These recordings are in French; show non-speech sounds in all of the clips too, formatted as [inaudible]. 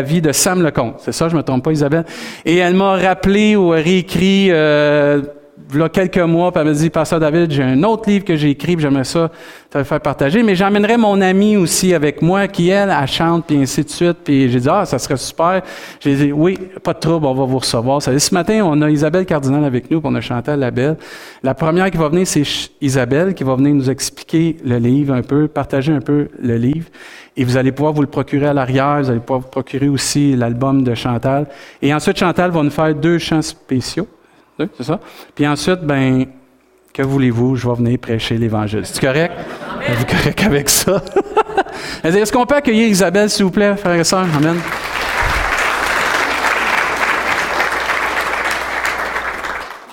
la vie de Sam Lecomte. C'est ça, je me trompe pas, Isabelle? Et elle m'a rappelé ou réécrit euh, a quelques mois, puis elle m'a dit, Pasteur David, j'ai un autre livre que j'ai écrit, puis j'aimerais ça te le faire partager. Mais j'emmènerai mon amie aussi avec moi, qui, elle, elle chante, puis ainsi de suite. Puis j'ai dit, ah, ça serait super. J'ai dit, oui, pas de trouble, on va vous recevoir. Ça ce matin, on a Isabelle Cardinal avec nous, puis on a chanté à la belle. La première qui va venir, c'est Isabelle, qui va venir nous expliquer le livre un peu, partager un peu le livre. Et vous allez pouvoir vous le procurer à l'arrière, vous allez pouvoir vous procurer aussi l'album de Chantal. Et ensuite, Chantal va nous faire deux chants spéciaux c'est ça? Puis ensuite, ben, que voulez-vous? Je vais venir prêcher l'Évangile. C'est correct? Êtes-vous correct avec ça? [laughs] Est-ce qu'on peut accueillir Isabelle, s'il vous plaît, frères et sœurs? Amen.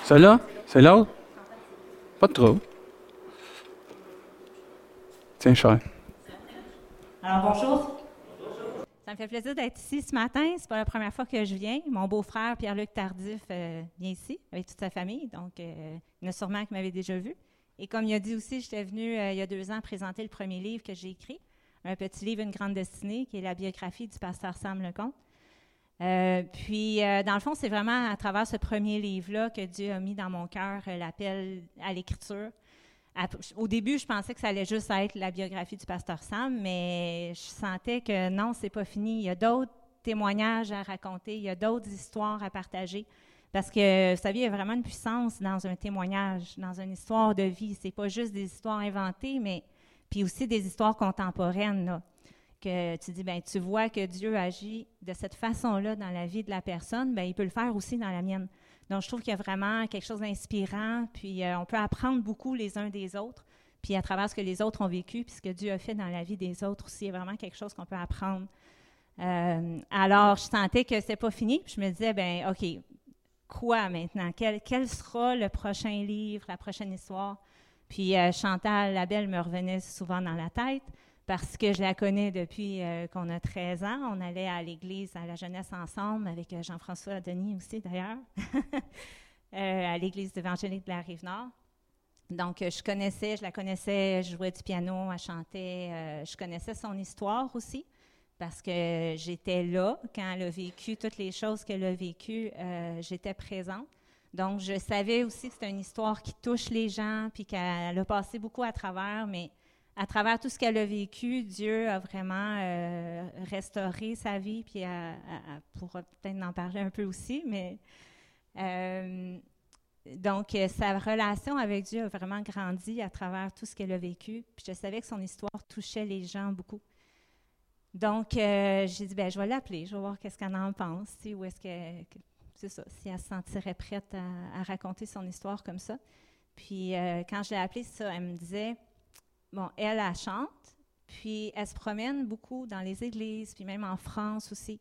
Celle-là? C'est l'autre? Pas de trop. Tiens, cher. Alors, bonjour. Me fait plaisir d'être ici ce matin. C'est pas la première fois que je viens. Mon beau-frère Pierre-Luc Tardif euh, vient ici avec toute sa famille, donc euh, il y en a sûrement qui m'avaient déjà vu. Et comme il a dit aussi, j'étais venu euh, il y a deux ans présenter le premier livre que j'ai écrit, un petit livre, une grande destinée, qui est la biographie du pasteur Sam Lecomte. puis, dans le fond, c'est vraiment à travers ce premier livre-là que Dieu a mis dans mon cœur l'appel à l'écriture, au début, je pensais que ça allait juste être la biographie du pasteur Sam, mais je sentais que non, c'est pas fini. Il y a d'autres témoignages à raconter, il y a d'autres histoires à partager. Parce que, vous savez, il y a vraiment une puissance dans un témoignage, dans une histoire de vie. C'est pas juste des histoires inventées, mais puis aussi des histoires contemporaines. que tu dis, ben tu vois que Dieu agit de cette façon-là dans la vie de la personne, ben il peut le faire aussi dans la mienne. Donc, je trouve qu'il y a vraiment quelque chose d'inspirant, puis euh, on peut apprendre beaucoup les uns des autres, puis à travers ce que les autres ont vécu, puis ce que Dieu a fait dans la vie des autres aussi, il y a vraiment quelque chose qu'on peut apprendre. Euh, alors, je sentais que c'était pas fini, puis je me disais, ben OK, quoi maintenant? Quel, sera le prochain livre, la prochaine histoire? Puis euh, Chantal Labelle me revenait souvent dans la tête parce que je la connais depuis euh, qu'on a 13 ans. On allait à l'église, à la jeunesse ensemble, avec euh, Jean-François Denis aussi d'ailleurs, [laughs] euh, à l'église évangélique de la Rive-Nord. Donc, je connaissais, je la connaissais, je jouais du piano, elle chantait, je connaissais son histoire aussi, parce que j'étais là quand elle a vécu toutes les choses qu'elle a vécues, j'étais présente. Donc, je savais aussi que c'était une histoire qui touche les gens, puis qu'elle a passé beaucoup à travers, mais à travers tout ce qu'elle a vécu, Dieu a vraiment euh, restauré sa vie, puis elle, pourra peut-être en parler un peu aussi, mais euh, donc sa relation avec Dieu a vraiment grandi à travers tout ce qu'elle a vécu, puis je savais que son histoire touchait les gens beaucoup. Donc euh, j'ai dit, ben je vais l'appeler, je vais voir qu'est-ce qu'elle en pense, si, est-ce que, c'est ça, si elle se sentirait prête à, raconter son histoire comme ça. Puis quand je l'ai appelée, ça, elle me disait, bon, elle, elle chante, puis elle se promène beaucoup dans les églises, puis même en France aussi.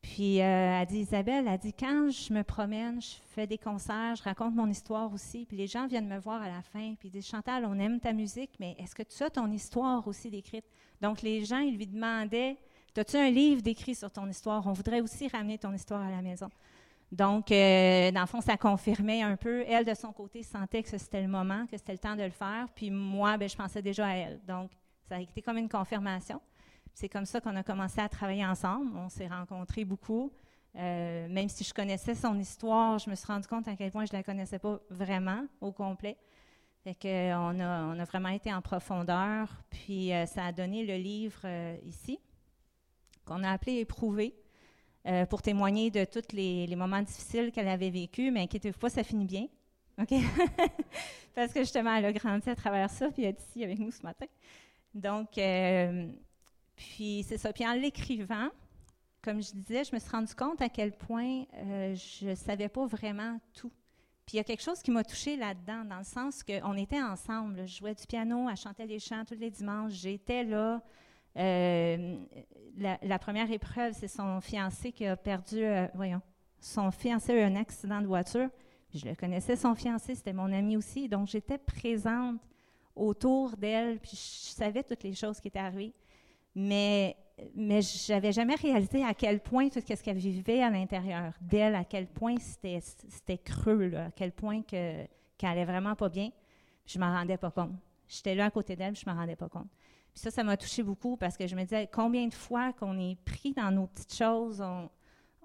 Puis euh, elle dit, Isabelle, elle dit, quand je me promène, je fais des concerts, je raconte mon histoire aussi, puis les gens viennent me voir à la fin, puis ils disent, Chantal, on aime ta musique, mais est-ce que tu as ton histoire aussi décrite? Donc les gens, ils lui demandaient, as-tu un livre décrit sur ton histoire? On voudrait aussi ramener ton histoire à la maison. Donc, euh, dans le fond, ça confirmait un peu. Elle, de son côté, sentait que c'était le moment, que c'était le temps de le faire. Puis moi, ben, je pensais déjà à elle. Donc, ça a été comme une confirmation. C'est comme ça qu'on a commencé à travailler ensemble. On s'est rencontrés beaucoup. Euh, même si je connaissais son histoire, je me suis rendu compte à quel point je ne la connaissais pas vraiment au complet. Fait qu'on a, on a vraiment été en profondeur. Puis euh, ça a donné le livre ici, qu'on a appelé Éprouver euh, pour témoigner de tous les, moments difficiles qu'elle avait vécus. Mais inquiétez-vous pas, ça finit bien. OK? [laughs] Parce que justement, elle a grandi à travers ça, puis elle est ici avec nous ce matin. Donc, euh, puis c'est ça. Puis en l'écrivant, comme je disais, je me suis rendu compte à quel point euh, je ne savais pas vraiment tout. Puis il y a quelque chose qui m'a touchée là-dedans, dans le sens qu'on était ensemble. Je jouais du piano, elle chantait les chants tous les dimanches. J'étais là. Euh, la, première épreuve, c'est son fiancé qui a perdu, euh, voyons, son fiancé a eu un accident de voiture. Je le connaissais, son fiancé, c'était mon ami aussi. Donc, j'étais présente autour d'elle, puis je savais toutes les choses qui étaient arrivées. Mais, mais je n'avais jamais réalisé à quel point tout ce qu'elle vivait à l'intérieur d'elle, à quel point c'était creux, à quel point qu'elle n'allait vraiment pas bien. Je ne m'en rendais pas compte. J'étais là à côté d'elle, je ne m'en rendais pas compte Puis ça, ça m'a touché beaucoup parce que je me disais combien de fois qu'on est pris dans nos petites choses,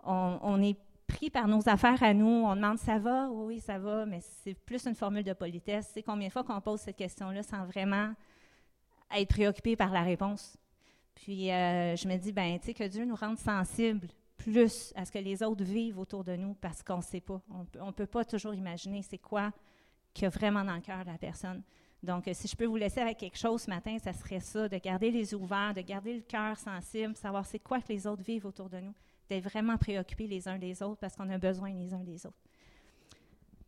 on, est pris par nos affaires à nous, on demande ça va, oui, ça va, mais c'est plus une formule de politesse. C'est combien de fois qu'on pose cette question-là sans vraiment être préoccupé par la réponse? Puis euh, je me dis, ben, tu sais, que Dieu nous rende sensibles plus à ce que les autres vivent autour de nous parce qu'on ne sait pas. On ne peut pas toujours imaginer c'est quoi qu'il y a vraiment dans le cœur de la personne. Donc, si je peux vous laisser avec quelque chose ce matin, ça serait ça, de garder les yeux ouverts, de garder le cœur sensible, savoir c'est quoi que les autres vivent autour de nous, d'être vraiment préoccupés les uns des autres parce qu'on a besoin les uns des autres.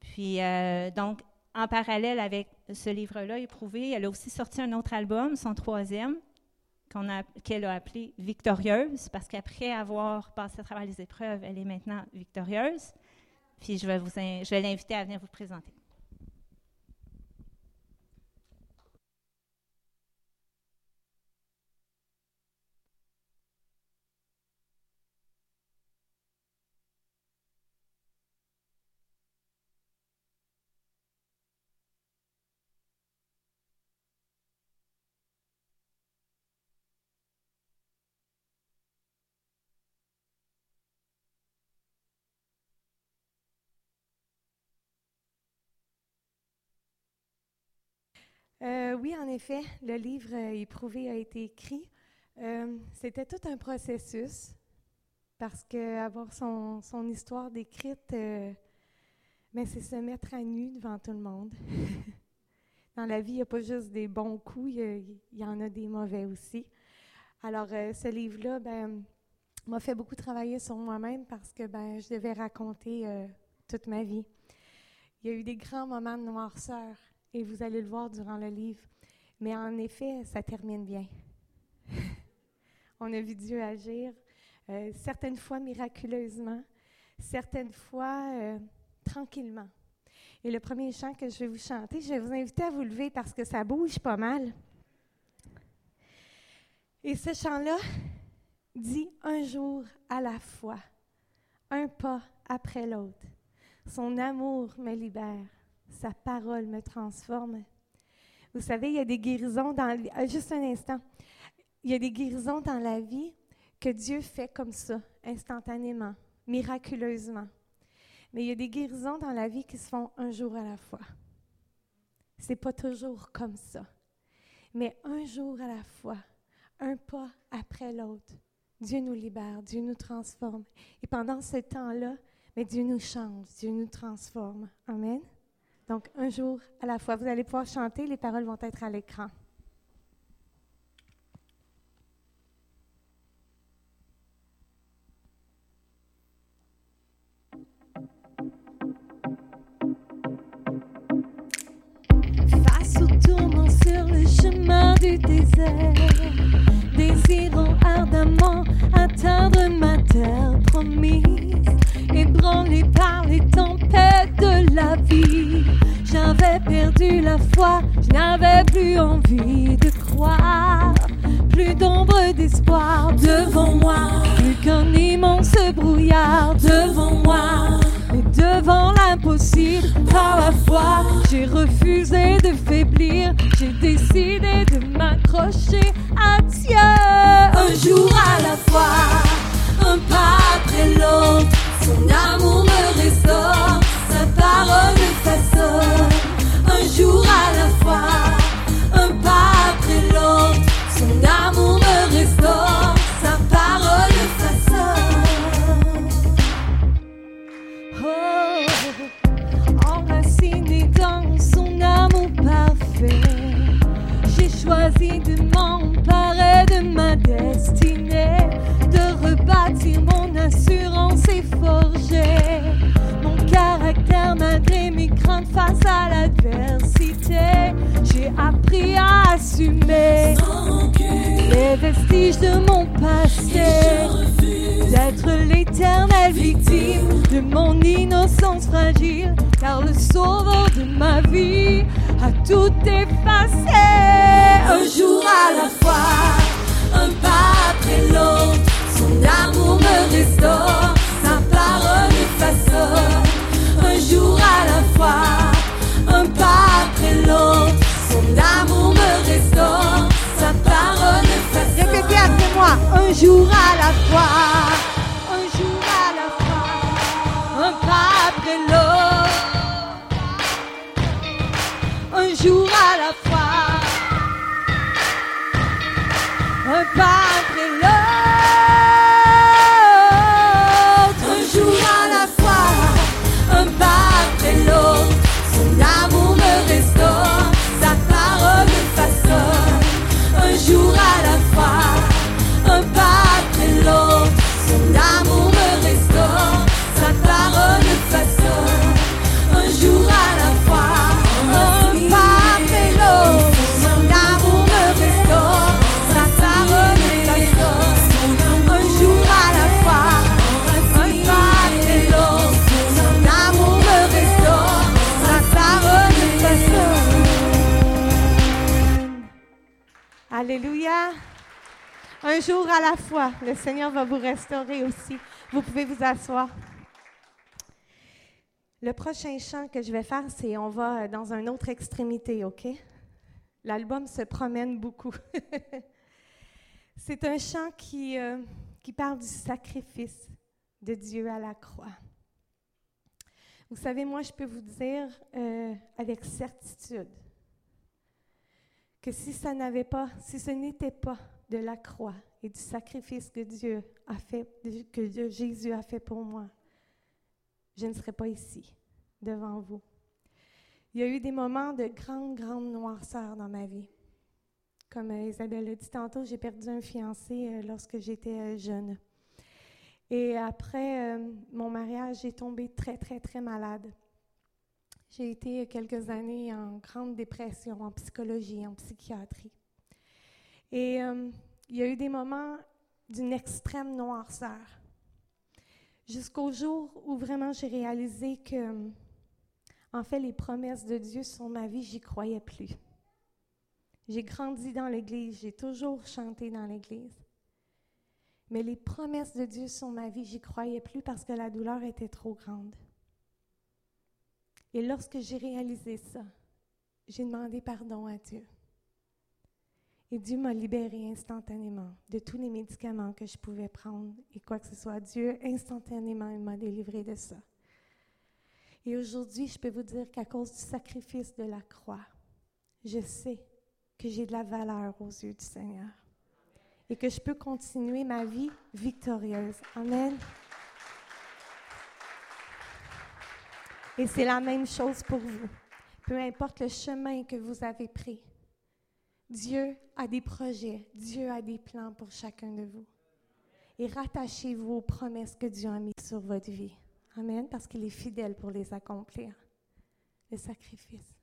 Puis, euh, donc, en parallèle avec ce livre-là, Éprouvé, elle a aussi sorti un autre album, son troisième, qu'elle a, a, appelé Victorieuse, parce qu'après avoir passé à travers les épreuves, elle est maintenant victorieuse. Puis je vais, vous, je vais l'inviter à venir vous présenter. Euh, oui, en effet, le livre euh, Éprouvé a été écrit. Euh, c'était tout un processus parce qu'avoir son, son histoire décrite, c'est se mettre à nu devant tout le monde. [laughs] Dans la vie, il n'y a pas juste des bons coups, il y, en a des mauvais aussi. Alors, ce livre-là, ben, m'a fait beaucoup travailler sur moi-même parce que ben, je devais raconter toute ma vie. Il y a eu des grands moments de noirceur et vous allez le voir durant le livre. Mais en effet, ça termine bien. [laughs] On a vu Dieu agir, euh, certaines fois miraculeusement, certaines fois euh, tranquillement. Et le premier chant que je vais vous chanter, je vais vous inviter à vous lever parce que ça bouge pas mal. Et ce chant-là dit un jour à la fois, un pas après l'autre. Son amour me libère sa parole me transforme. Vous savez, il y a des guérisons dans euh, juste un instant. Il y a des guérisons dans la vie que Dieu fait comme ça, instantanément, miraculeusement. Mais il y a des guérisons dans la vie qui se font un jour à la fois. C'est pas toujours comme ça. Mais un jour à la fois, un pas après l'autre, Dieu nous libère, Dieu nous transforme. Et pendant ce temps-là, mais Dieu nous change, Dieu nous transforme. Amen. Donc, un jour à la fois, vous allez pouvoir chanter, les paroles vont être à l'écran. Face au tourment sur le chemin du désert, désirant ardemment atteindre ma terre promise ébranlé par les tempêtes de la vie. J'avais perdu la foi, je n'avais plus envie de croire. Plus d'ombre d'espoir devant moi, plus qu'un immense brouillard devant moi. Mais devant l'impossible, par la foi, j'ai refusé de faiblir, j'ai décidé de m'accrocher à Dieu. Un jour à la fois, un pas après l'autre son amour me restaure, sa parole me façonne. Un jour à la fois, un pas après l'autre. Son amour me restaure, rebâtir mon assurance mon caractère malgré mes craintes face à l'adversité. J'ai appris à assumer les vestiges de mon passé. D'être l'éternelle victime de mon innocence fragile, car le sauveur de ma vie a tout effacé. Un jour à la fois, un pas après l'autre, son amour me restaure, sa parole me façonne, un jour à la fois, un pas après l'autre. Son amour me restaure, sa parole me façonne. bien pour moi, un jour à la fois, un jour à la fois, un pas après l'autre, un jour à la fois, un pas. Le Seigneur va vous restaurer aussi. Vous pouvez vous asseoir. Le prochain chant que je vais faire, c'est on va dans une autre extrémité, OK? L'album se promène beaucoup. [laughs] c'est un chant qui, euh, qui parle du sacrifice de Dieu à la croix. Vous savez, moi, je peux vous dire euh, avec certitude que si ça n'avait pas, si ce n'était pas de la croix du sacrifice que Dieu a fait, que Jésus a fait pour moi, je ne serais pas ici devant vous. Il y a eu des moments de grande, grande noirceur dans ma vie. Comme euh, Isabelle l'a dit tantôt, j'ai perdu un fiancé euh, lorsque j'étais euh, jeune. Et après mon mariage, j'ai tombé très, très, très malade. J'ai été quelques années en grande dépression, en psychologie, en psychiatrie. Et il y a eu des moments d'une extrême noirceur. Jusqu'au jour où vraiment j'ai réalisé que, en fait, les promesses de Dieu sur ma vie, j'y croyais plus. J'ai grandi dans l'Église, j'ai toujours chanté dans l'Église. Mais les promesses de Dieu sur ma vie, j'y croyais plus parce que la douleur était trop grande. Et lorsque j'ai réalisé ça, j'ai demandé pardon à Dieu. Et Dieu m'a libérée instantanément de tous les médicaments que je pouvais prendre et quoi que ce soit. Dieu, instantanément, il m'a délivré de ça. Et aujourd'hui, je peux vous dire qu'à cause du sacrifice de la croix, je sais que j'ai de la valeur aux yeux du Seigneur et que je peux continuer ma vie victorieuse. Amen. Et c'est la même chose pour vous. Peu importe le chemin que vous avez pris, Dieu a des projets, Dieu a des plans pour chacun de vous. Et rattachez-vous aux promesses que Dieu a mises sur votre vie. Amen, parce qu'il est fidèle pour les accomplir. Le sacrifice.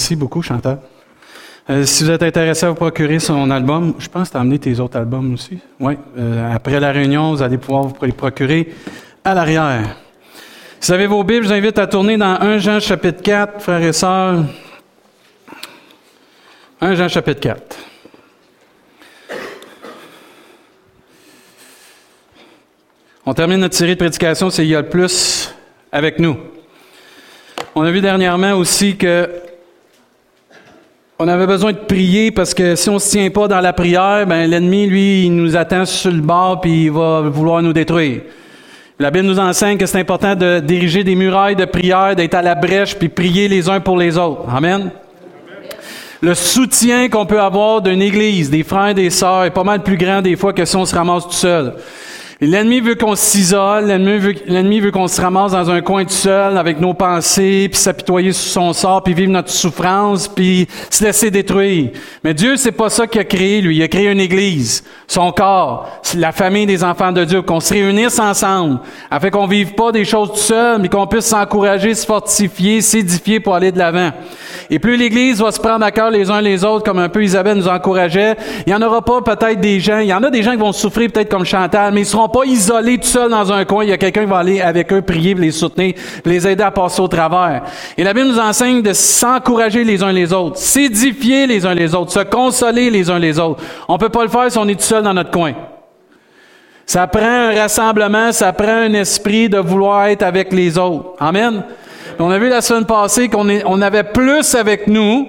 Merci beaucoup, Chantal. Euh, si vous êtes intéressé à vous procurer son album, je pense que tu as amené tes autres albums aussi. Oui. Euh, après la réunion, vous allez pouvoir vous les procurer à l'arrière. Si vous avez vos Bibles, je vous invite à tourner dans 1 Jean chapitre 4, frères et sœurs. 1 Jean chapitre 4. On termine notre série de prédications, c'est Il y a le plus avec nous. On a vu dernièrement aussi que on avait besoin de prier parce que si on se tient pas dans la prière, ben l'ennemi, lui, il nous attend sur le bord puis il va vouloir nous détruire. La Bible nous enseigne que c'est important de diriger des murailles de prière, d'être à la brèche puis prier les uns pour les autres. Amen. Le soutien qu'on peut avoir d'une église, des frères et des sœurs, est pas mal plus grand des fois que si on se ramasse tout seul. L'ennemi veut qu'on s'isole, l'ennemi veut, qu'on se ramasse dans un coin tout seul avec nos pensées, puis s'apitoyer sur son sort, puis vivre notre souffrance, puis se laisser détruire. Mais Dieu, c'est pas ça qu'il a créé, lui. Il a créé une église, son corps, la famille des enfants de Dieu, qu'on se réunisse ensemble, afin qu'on vive pas des choses tout seul, mais qu'on puisse s'encourager, se fortifier, s'édifier pour aller de l'avant. Et plus l'Église va se prendre à cœur les uns les autres, comme un peu Isabelle nous encourageait, il y en aura pas peut-être des gens, il y en a des gens qui vont souffrir peut-être comme Chantal, mais ils seront pas isolés tout seuls dans un coin. Il y a quelqu'un qui va aller avec eux prier, les soutenir, les aider à passer au travers. Et la Bible nous enseigne de s'encourager les uns les autres, s'édifier les uns les autres, se consoler les uns les autres. On peut pas le faire si on est tout seul dans notre coin. Ça prend un rassemblement, ça prend un esprit de vouloir être avec les autres. Amen. On a vu la semaine passée qu'on on avait plus avec nous,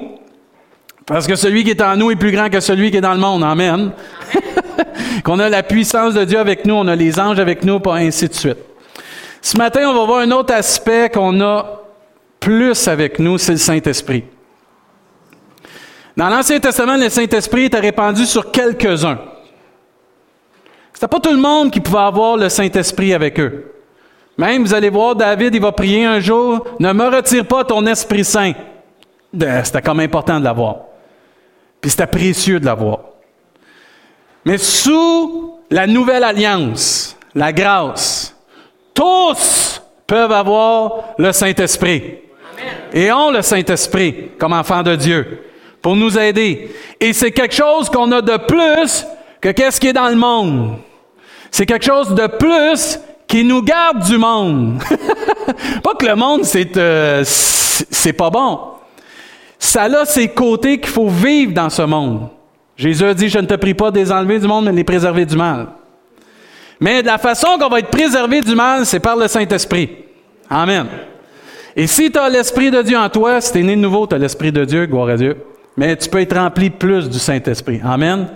parce que celui qui est en nous est plus grand que celui qui est dans le monde. Amen. [laughs] qu'on a la puissance de Dieu avec nous, on a les anges avec nous, et ainsi de suite. Ce matin, on va voir un autre aspect qu'on a plus avec nous, c'est le Saint-Esprit. Dans l'Ancien Testament, le Saint-Esprit était répandu sur quelques-uns. C'était pas tout le monde qui pouvait avoir le Saint-Esprit avec eux. Même, vous allez voir, David, il va prier un jour, ne me retire pas ton Esprit Saint. C'était comme important de l'avoir. Puis c'était précieux de l'avoir. Mais sous la nouvelle alliance, la grâce, tous peuvent avoir le Saint-Esprit. Et ont le Saint-Esprit comme enfants de Dieu pour nous aider. Et c'est quelque chose qu'on a de plus que qu'est-ce qui est dans le monde. C'est quelque chose de plus qui nous garde du monde. [laughs] pas que le monde, c'est, euh, c'est pas bon. Ça a ses côtés qu'il faut vivre dans ce monde. Jésus a dit, je ne te prie pas des enlever du monde, mais de les préserver du mal. Mais de la façon qu'on va être préservé du mal, c'est par le Saint-Esprit. Amen. Et si tu as l'Esprit de Dieu en toi, si tu es né de nouveau, tu as l'Esprit de Dieu, gloire à Dieu. Mais tu peux être rempli plus du Saint-Esprit. Amen.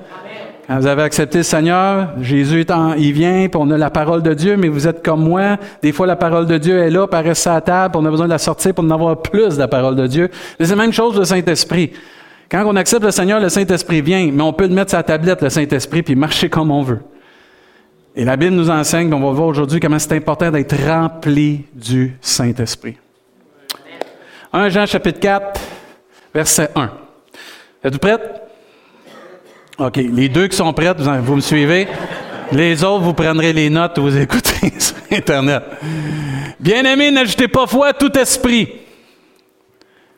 Quand vous avez accepté le Seigneur, Jésus est il vient, puis on a la parole de Dieu, mais vous êtes comme moi. Des fois, la parole de Dieu est là, paraît à table, on a besoin de la sortir pour en avoir plus de la parole de Dieu. C'est la même chose le Saint-Esprit. Quand on accepte le Seigneur, le Saint-Esprit vient, mais on peut mettre la tablette, le Saint-Esprit, puis marcher comme on veut. Et la Bible nous enseigne, on va voir aujourd'hui comment c'est important d'être rempli du Saint-Esprit. 1 Jean chapitre 4, verset 1. Êtes-vous prêtes? OK. Les deux qui sont prêtes, vous, vous me suivez? Les autres, vous prendrez les notes, vous écoutez [laughs] sur Internet. Bien-aimés, n'ajoutez pas foi à tout esprit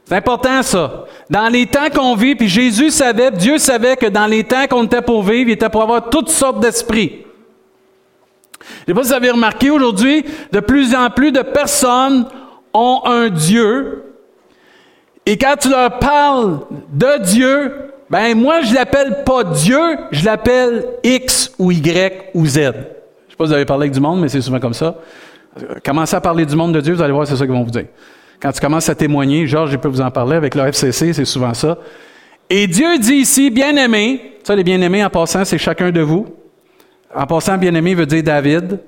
c'est important ça. Dans les temps qu'on vit, puis Jésus savait, Dieu savait que dans les temps qu'on était pour vivre, il était pour avoir toutes sortes d'esprits. Je ne sais pas si vous avez remarqué aujourd'hui, de plus en plus de personnes ont un Dieu. Et quand tu leur parles de Dieu, ben moi je l'appelle pas Dieu, je l'appelle X ou Y ou Z. Je ne sais pas si vous avez parlé avec du monde, mais c'est souvent comme ça. Commencez à parler du monde de Dieu, vous allez voir, c'est ça qu'ils vont vous dire. Quand tu commences à témoigner, Georges, je peux vous en parler avec le FCC, c'est souvent ça. Et Dieu dit ici, bien-aimé, ça les bien-aimés en passant, c'est chacun de vous. En passant, bien-aimé veut dire David.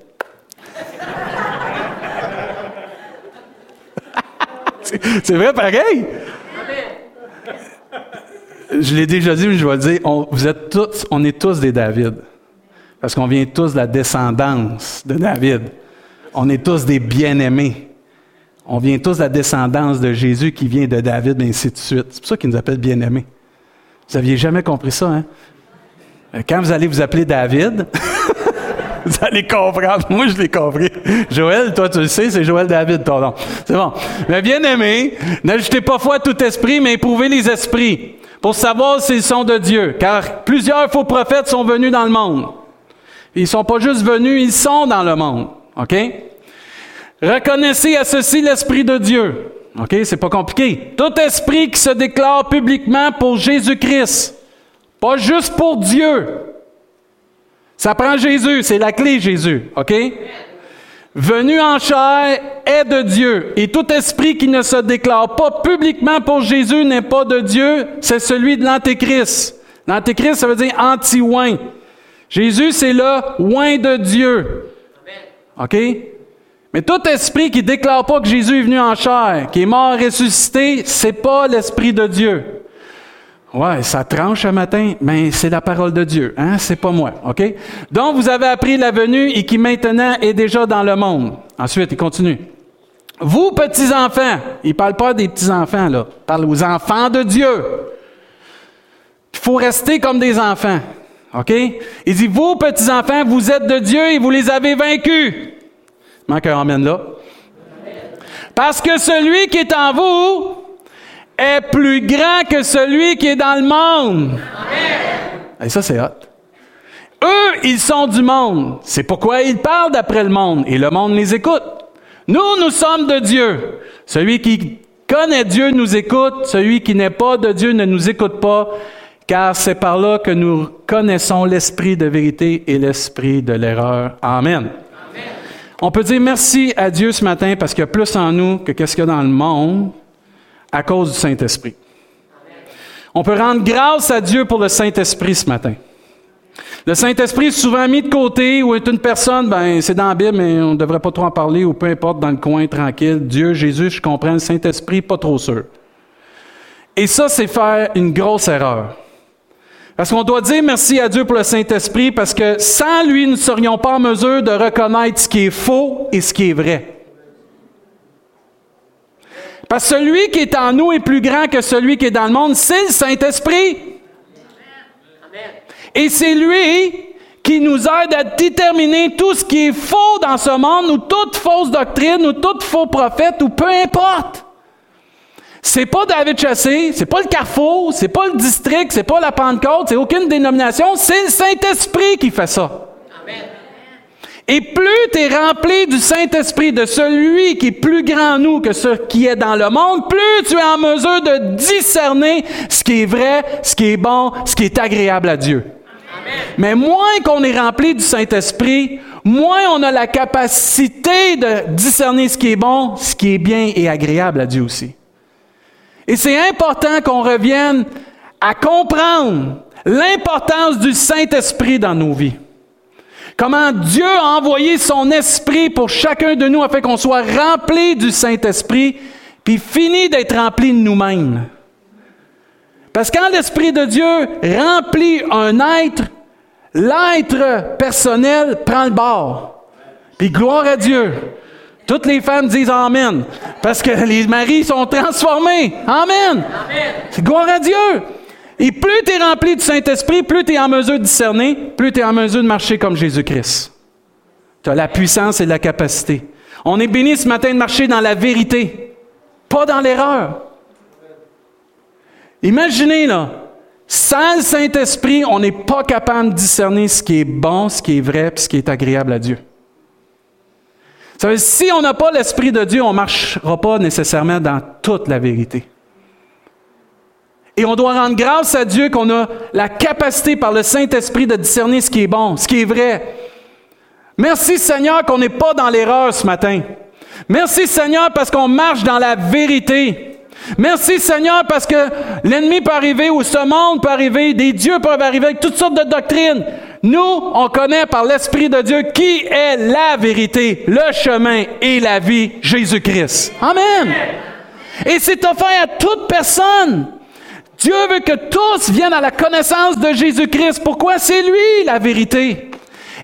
[laughs] c'est vrai pareil. Je l'ai déjà dit, mais je vais le dire, vous êtes tous, on est tous des David. Parce qu'on vient tous de la descendance de David. On est tous des bien-aimés. On vient tous de la descendance de Jésus qui vient de David, et ainsi de suite. C'est pour ça qu'il nous appelle bien-aimés. Vous n'aviez jamais compris ça, hein? Quand vous allez vous appeler David, [laughs] Vous allez comprendre. Moi, je l'ai compris. Joël, toi, tu le sais, c'est Joël David, ton nom. C'est bon. Mais bien aimé, n'ajoutez pas foi à tout esprit, mais éprouvez les esprits pour savoir s'ils sont de Dieu. Car plusieurs faux prophètes sont venus dans le monde. Ils sont pas juste venus, ils sont dans le monde. OK? Reconnaissez à ceci l'Esprit de Dieu. OK? C'est pas compliqué. Tout esprit qui se déclare publiquement pour Jésus-Christ. Pas juste pour Dieu. Ça prend Jésus, c'est la clé Jésus. OK? Venu en chair est de Dieu. Et tout esprit qui ne se déclare pas publiquement pour Jésus n'est pas de Dieu, c'est celui de l'Antéchrist. L'Antéchrist, ça veut dire anti-oin. Jésus, c'est le oin de Dieu. OK? Mais tout esprit qui déclare pas que Jésus est venu en chair, qui est mort ressuscité, c'est pas l'esprit de Dieu. Ouais, ça tranche un matin, mais c'est la parole de Dieu, hein, c'est pas moi, OK? Donc vous avez appris la venue et qui maintenant est déjà dans le monde. Ensuite, il continue. Vous petits enfants, il parle pas des petits enfants là, il parle aux enfants de Dieu. Il faut rester comme des enfants. OK? Il dit, vous, petits-enfants, vous êtes de Dieu et vous les avez vaincus. Manque un amène là. Parce que celui qui est en vous est plus grand que celui qui est dans le monde. Et ça, c'est hot. Eux, ils sont du monde. C'est pourquoi ils parlent d'après le monde et le monde les écoute. Nous, nous sommes de Dieu. Celui qui connaît Dieu nous écoute. Celui qui n'est pas de Dieu ne nous écoute pas car c'est par là que nous connaissons l'esprit de vérité et l'esprit de l'erreur. Amen. On peut dire merci à Dieu ce matin parce qu'il y a plus en nous que qu'est-ce qu'il y a dans le monde à cause du Saint-Esprit. On peut rendre grâce à Dieu pour le Saint-Esprit ce matin. Le Saint-Esprit est souvent mis de côté ou est une personne, ben c'est dans la Bible, mais on ne devrait pas trop en parler ou peu importe, dans le coin, tranquille. Dieu, Jésus, je comprends, le Saint-Esprit, pas trop sûr. Et ça, c'est faire une grosse erreur. Parce qu'on doit dire merci à Dieu pour le Saint-Esprit, parce que sans lui, nous ne serions pas en mesure de reconnaître ce qui est faux et ce qui est vrai. Parce que celui qui est en nous est plus grand que celui qui est dans le monde, c'est le Saint-Esprit. Et c'est lui qui nous aide à déterminer tout ce qui est faux dans ce monde, ou toute fausse doctrine, ou tout faux prophète, ou peu importe. C'est pas David Chassé, c'est pas le Carrefour, c'est pas le district, c'est pas la Pentecôte, c'est aucune dénomination, c'est le Saint-Esprit qui fait ça. Et plus tu es rempli du Saint-Esprit, de celui qui est plus grand en nous que ce qui est dans le monde, plus tu es en mesure de discerner ce qui est vrai, ce qui est bon, ce qui est agréable à Dieu. Mais moins qu'on est rempli du Saint-Esprit, moins on a la capacité de discerner ce qui est bon, ce qui est bien et agréable à Dieu aussi. Et c'est important qu'on revienne à comprendre l'importance du Saint-Esprit dans nos vies. Comment Dieu a envoyé son esprit pour chacun de nous afin qu'on soit rempli du Saint-Esprit, puis fini d'être rempli de nous-mêmes. Parce que quand l'Esprit de Dieu remplit un être, l'être personnel prend le bord. Puis gloire à Dieu. Toutes les femmes disent Amen. Parce que les maris sont transformés. Amen. C'est gloire à Dieu. Et plus tu es rempli du Saint-Esprit, plus tu es en mesure de discerner, plus tu es en mesure de marcher comme Jésus-Christ. Tu as la puissance et la capacité. On est béni ce matin de marcher dans la vérité, pas dans l'erreur. Imaginez là, sans le Saint-Esprit, on n'est pas capable de discerner ce qui est bon, ce qui est vrai, ce qui est agréable à Dieu. Si on n'a pas l'Esprit de Dieu, on ne marchera pas nécessairement dans toute la vérité. Et on doit rendre grâce à Dieu qu'on a la capacité par le Saint-Esprit de discerner ce qui est bon, ce qui est vrai. Merci Seigneur qu'on n'est pas dans l'erreur ce matin. Merci Seigneur parce qu'on marche dans la vérité. Merci Seigneur parce que l'ennemi peut arriver ou ce monde peut arriver, des dieux peuvent arriver avec toutes sortes de doctrines. Nous, on connaît par l'Esprit de Dieu qui est la vérité, le chemin et la vie, Jésus-Christ. Amen. Et c'est offert à toute personne. Dieu veut que tous viennent à la connaissance de Jésus-Christ. Pourquoi? C'est lui la vérité.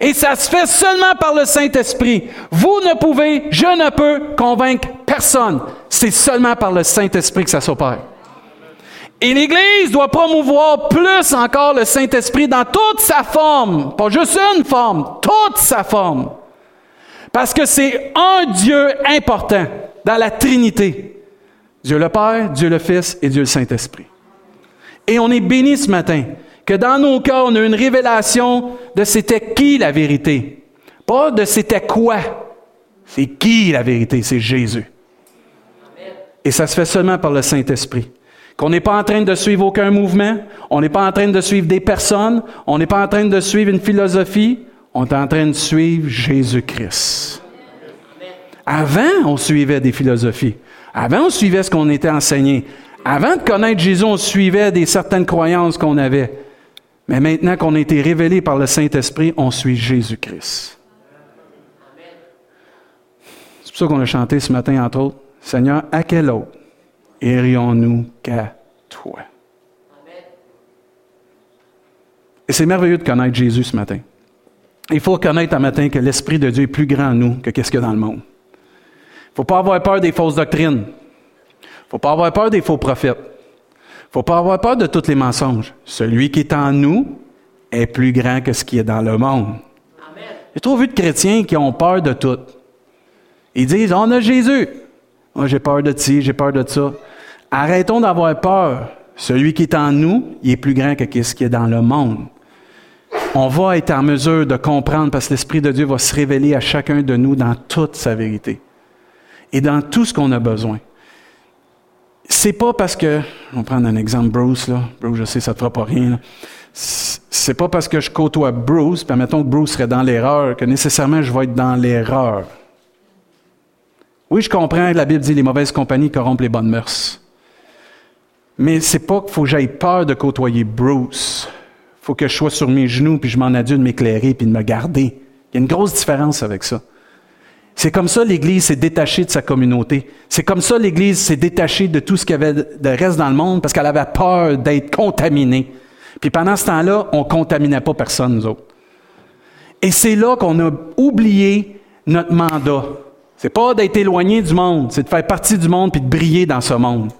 Et ça se fait seulement par le Saint-Esprit. Vous ne pouvez, je ne peux convaincre personne. C'est seulement par le Saint-Esprit que ça s'opère. Et l'Église doit promouvoir plus encore le Saint-Esprit dans toute sa forme, pas juste une forme, toute sa forme. Parce que c'est un Dieu important dans la Trinité. Dieu le Père, Dieu le Fils et Dieu le Saint-Esprit. Et on est béni ce matin que dans nos cœurs, on a une révélation de c'était qui la vérité. Pas de c'était quoi. C'est qui la vérité? C'est Jésus. Et ça se fait seulement par le Saint-Esprit. Qu'on n'est pas en train de suivre aucun mouvement, on n'est pas en train de suivre des personnes, on n'est pas en train de suivre une philosophie, on est en train de suivre Jésus-Christ. Avant, on suivait des philosophies. Avant, on suivait ce qu'on était enseigné. Avant de connaître Jésus, on suivait des certaines croyances qu'on avait. Mais maintenant qu'on a été révélé par le Saint-Esprit, on suit Jésus-Christ. C'est pour ça qu'on a chanté ce matin, entre autres, Seigneur, à quel autre irions-nous qu'à toi? Et c'est merveilleux de connaître Jésus ce matin. Il faut reconnaître un matin que l'Esprit de Dieu est plus grand en nous que qu'est-ce qu'il y a dans le monde. Il ne faut pas avoir peur des fausses doctrines. Il ne faut pas avoir peur des faux prophètes. Il ne faut pas avoir peur de tous les mensonges. Celui qui est en nous est plus grand que ce qui est dans le monde. J'ai trop vu de chrétiens qui ont peur de tout. Ils disent, on a Jésus. Moi, j'ai peur de ci, j'ai peur de ça. Arrêtons d'avoir peur. Celui qui est en nous, il est plus grand que ce qui est dans le monde. On va être en mesure de comprendre parce que l'Esprit de Dieu va se révéler à chacun de nous dans toute sa vérité et dans tout ce qu'on a besoin. C'est pas parce que, on va prendre un exemple Bruce, là. Bruce, je sais, ça te fera pas rien, C'est pas parce que je côtoie Bruce, puis mettons que Bruce serait dans l'erreur, que nécessairement je vais être dans l'erreur. Oui, je comprends, la Bible dit les mauvaises compagnies corrompent les bonnes mœurs. Mais c'est pas qu'il faut que j'aille peur de côtoyer Bruce. Faut que je sois sur mes genoux, puis je m'en adieu de m'éclairer, puis de me garder. Il y a une grosse différence avec ça. C'est comme ça l'Église s'est détachée de sa communauté. C'est comme ça l'Église s'est détachée de tout ce qu'il y avait de reste dans le monde parce qu'elle avait peur d'être contaminée. Puis pendant ce temps-là, on ne contaminait pas personne, nous autres. Et c'est là qu'on a oublié notre mandat. C'est pas d'être éloigné du monde, c'est de faire partie du monde puis de briller dans ce monde.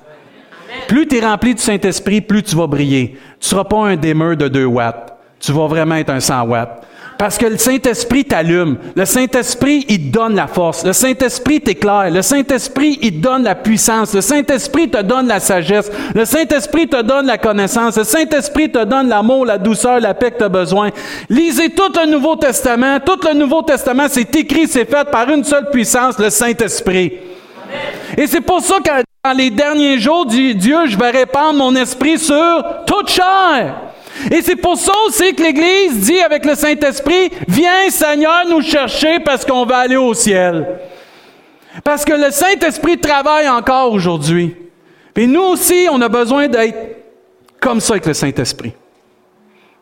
Plus tu es rempli du Saint-Esprit, plus tu vas briller. Tu ne seras pas un démeur de 2 watts. Tu vas vraiment être un 100 watts. Parce que le Saint-Esprit t'allume. Le Saint-Esprit, il te donne la force. Le Saint-Esprit t'éclaire. Le Saint-Esprit, il donne la puissance. Le Saint-Esprit te donne la sagesse. Le Saint-Esprit te donne la connaissance. Le Saint-Esprit te donne l'amour, la douceur, la paix que tu as besoin. Lisez tout le Nouveau Testament. Tout le Nouveau Testament, c'est écrit, c'est fait par une seule puissance, le Saint-Esprit. Et c'est pour ça que dans les derniers jours, Dieu, je vais répandre mon esprit sur toute chair. Et c'est pour ça aussi que l'Église dit avec le Saint-Esprit, viens Seigneur nous chercher parce qu'on va aller au ciel. Parce que le Saint-Esprit travaille encore aujourd'hui. Et nous aussi, on a besoin d'être comme ça avec le Saint-Esprit.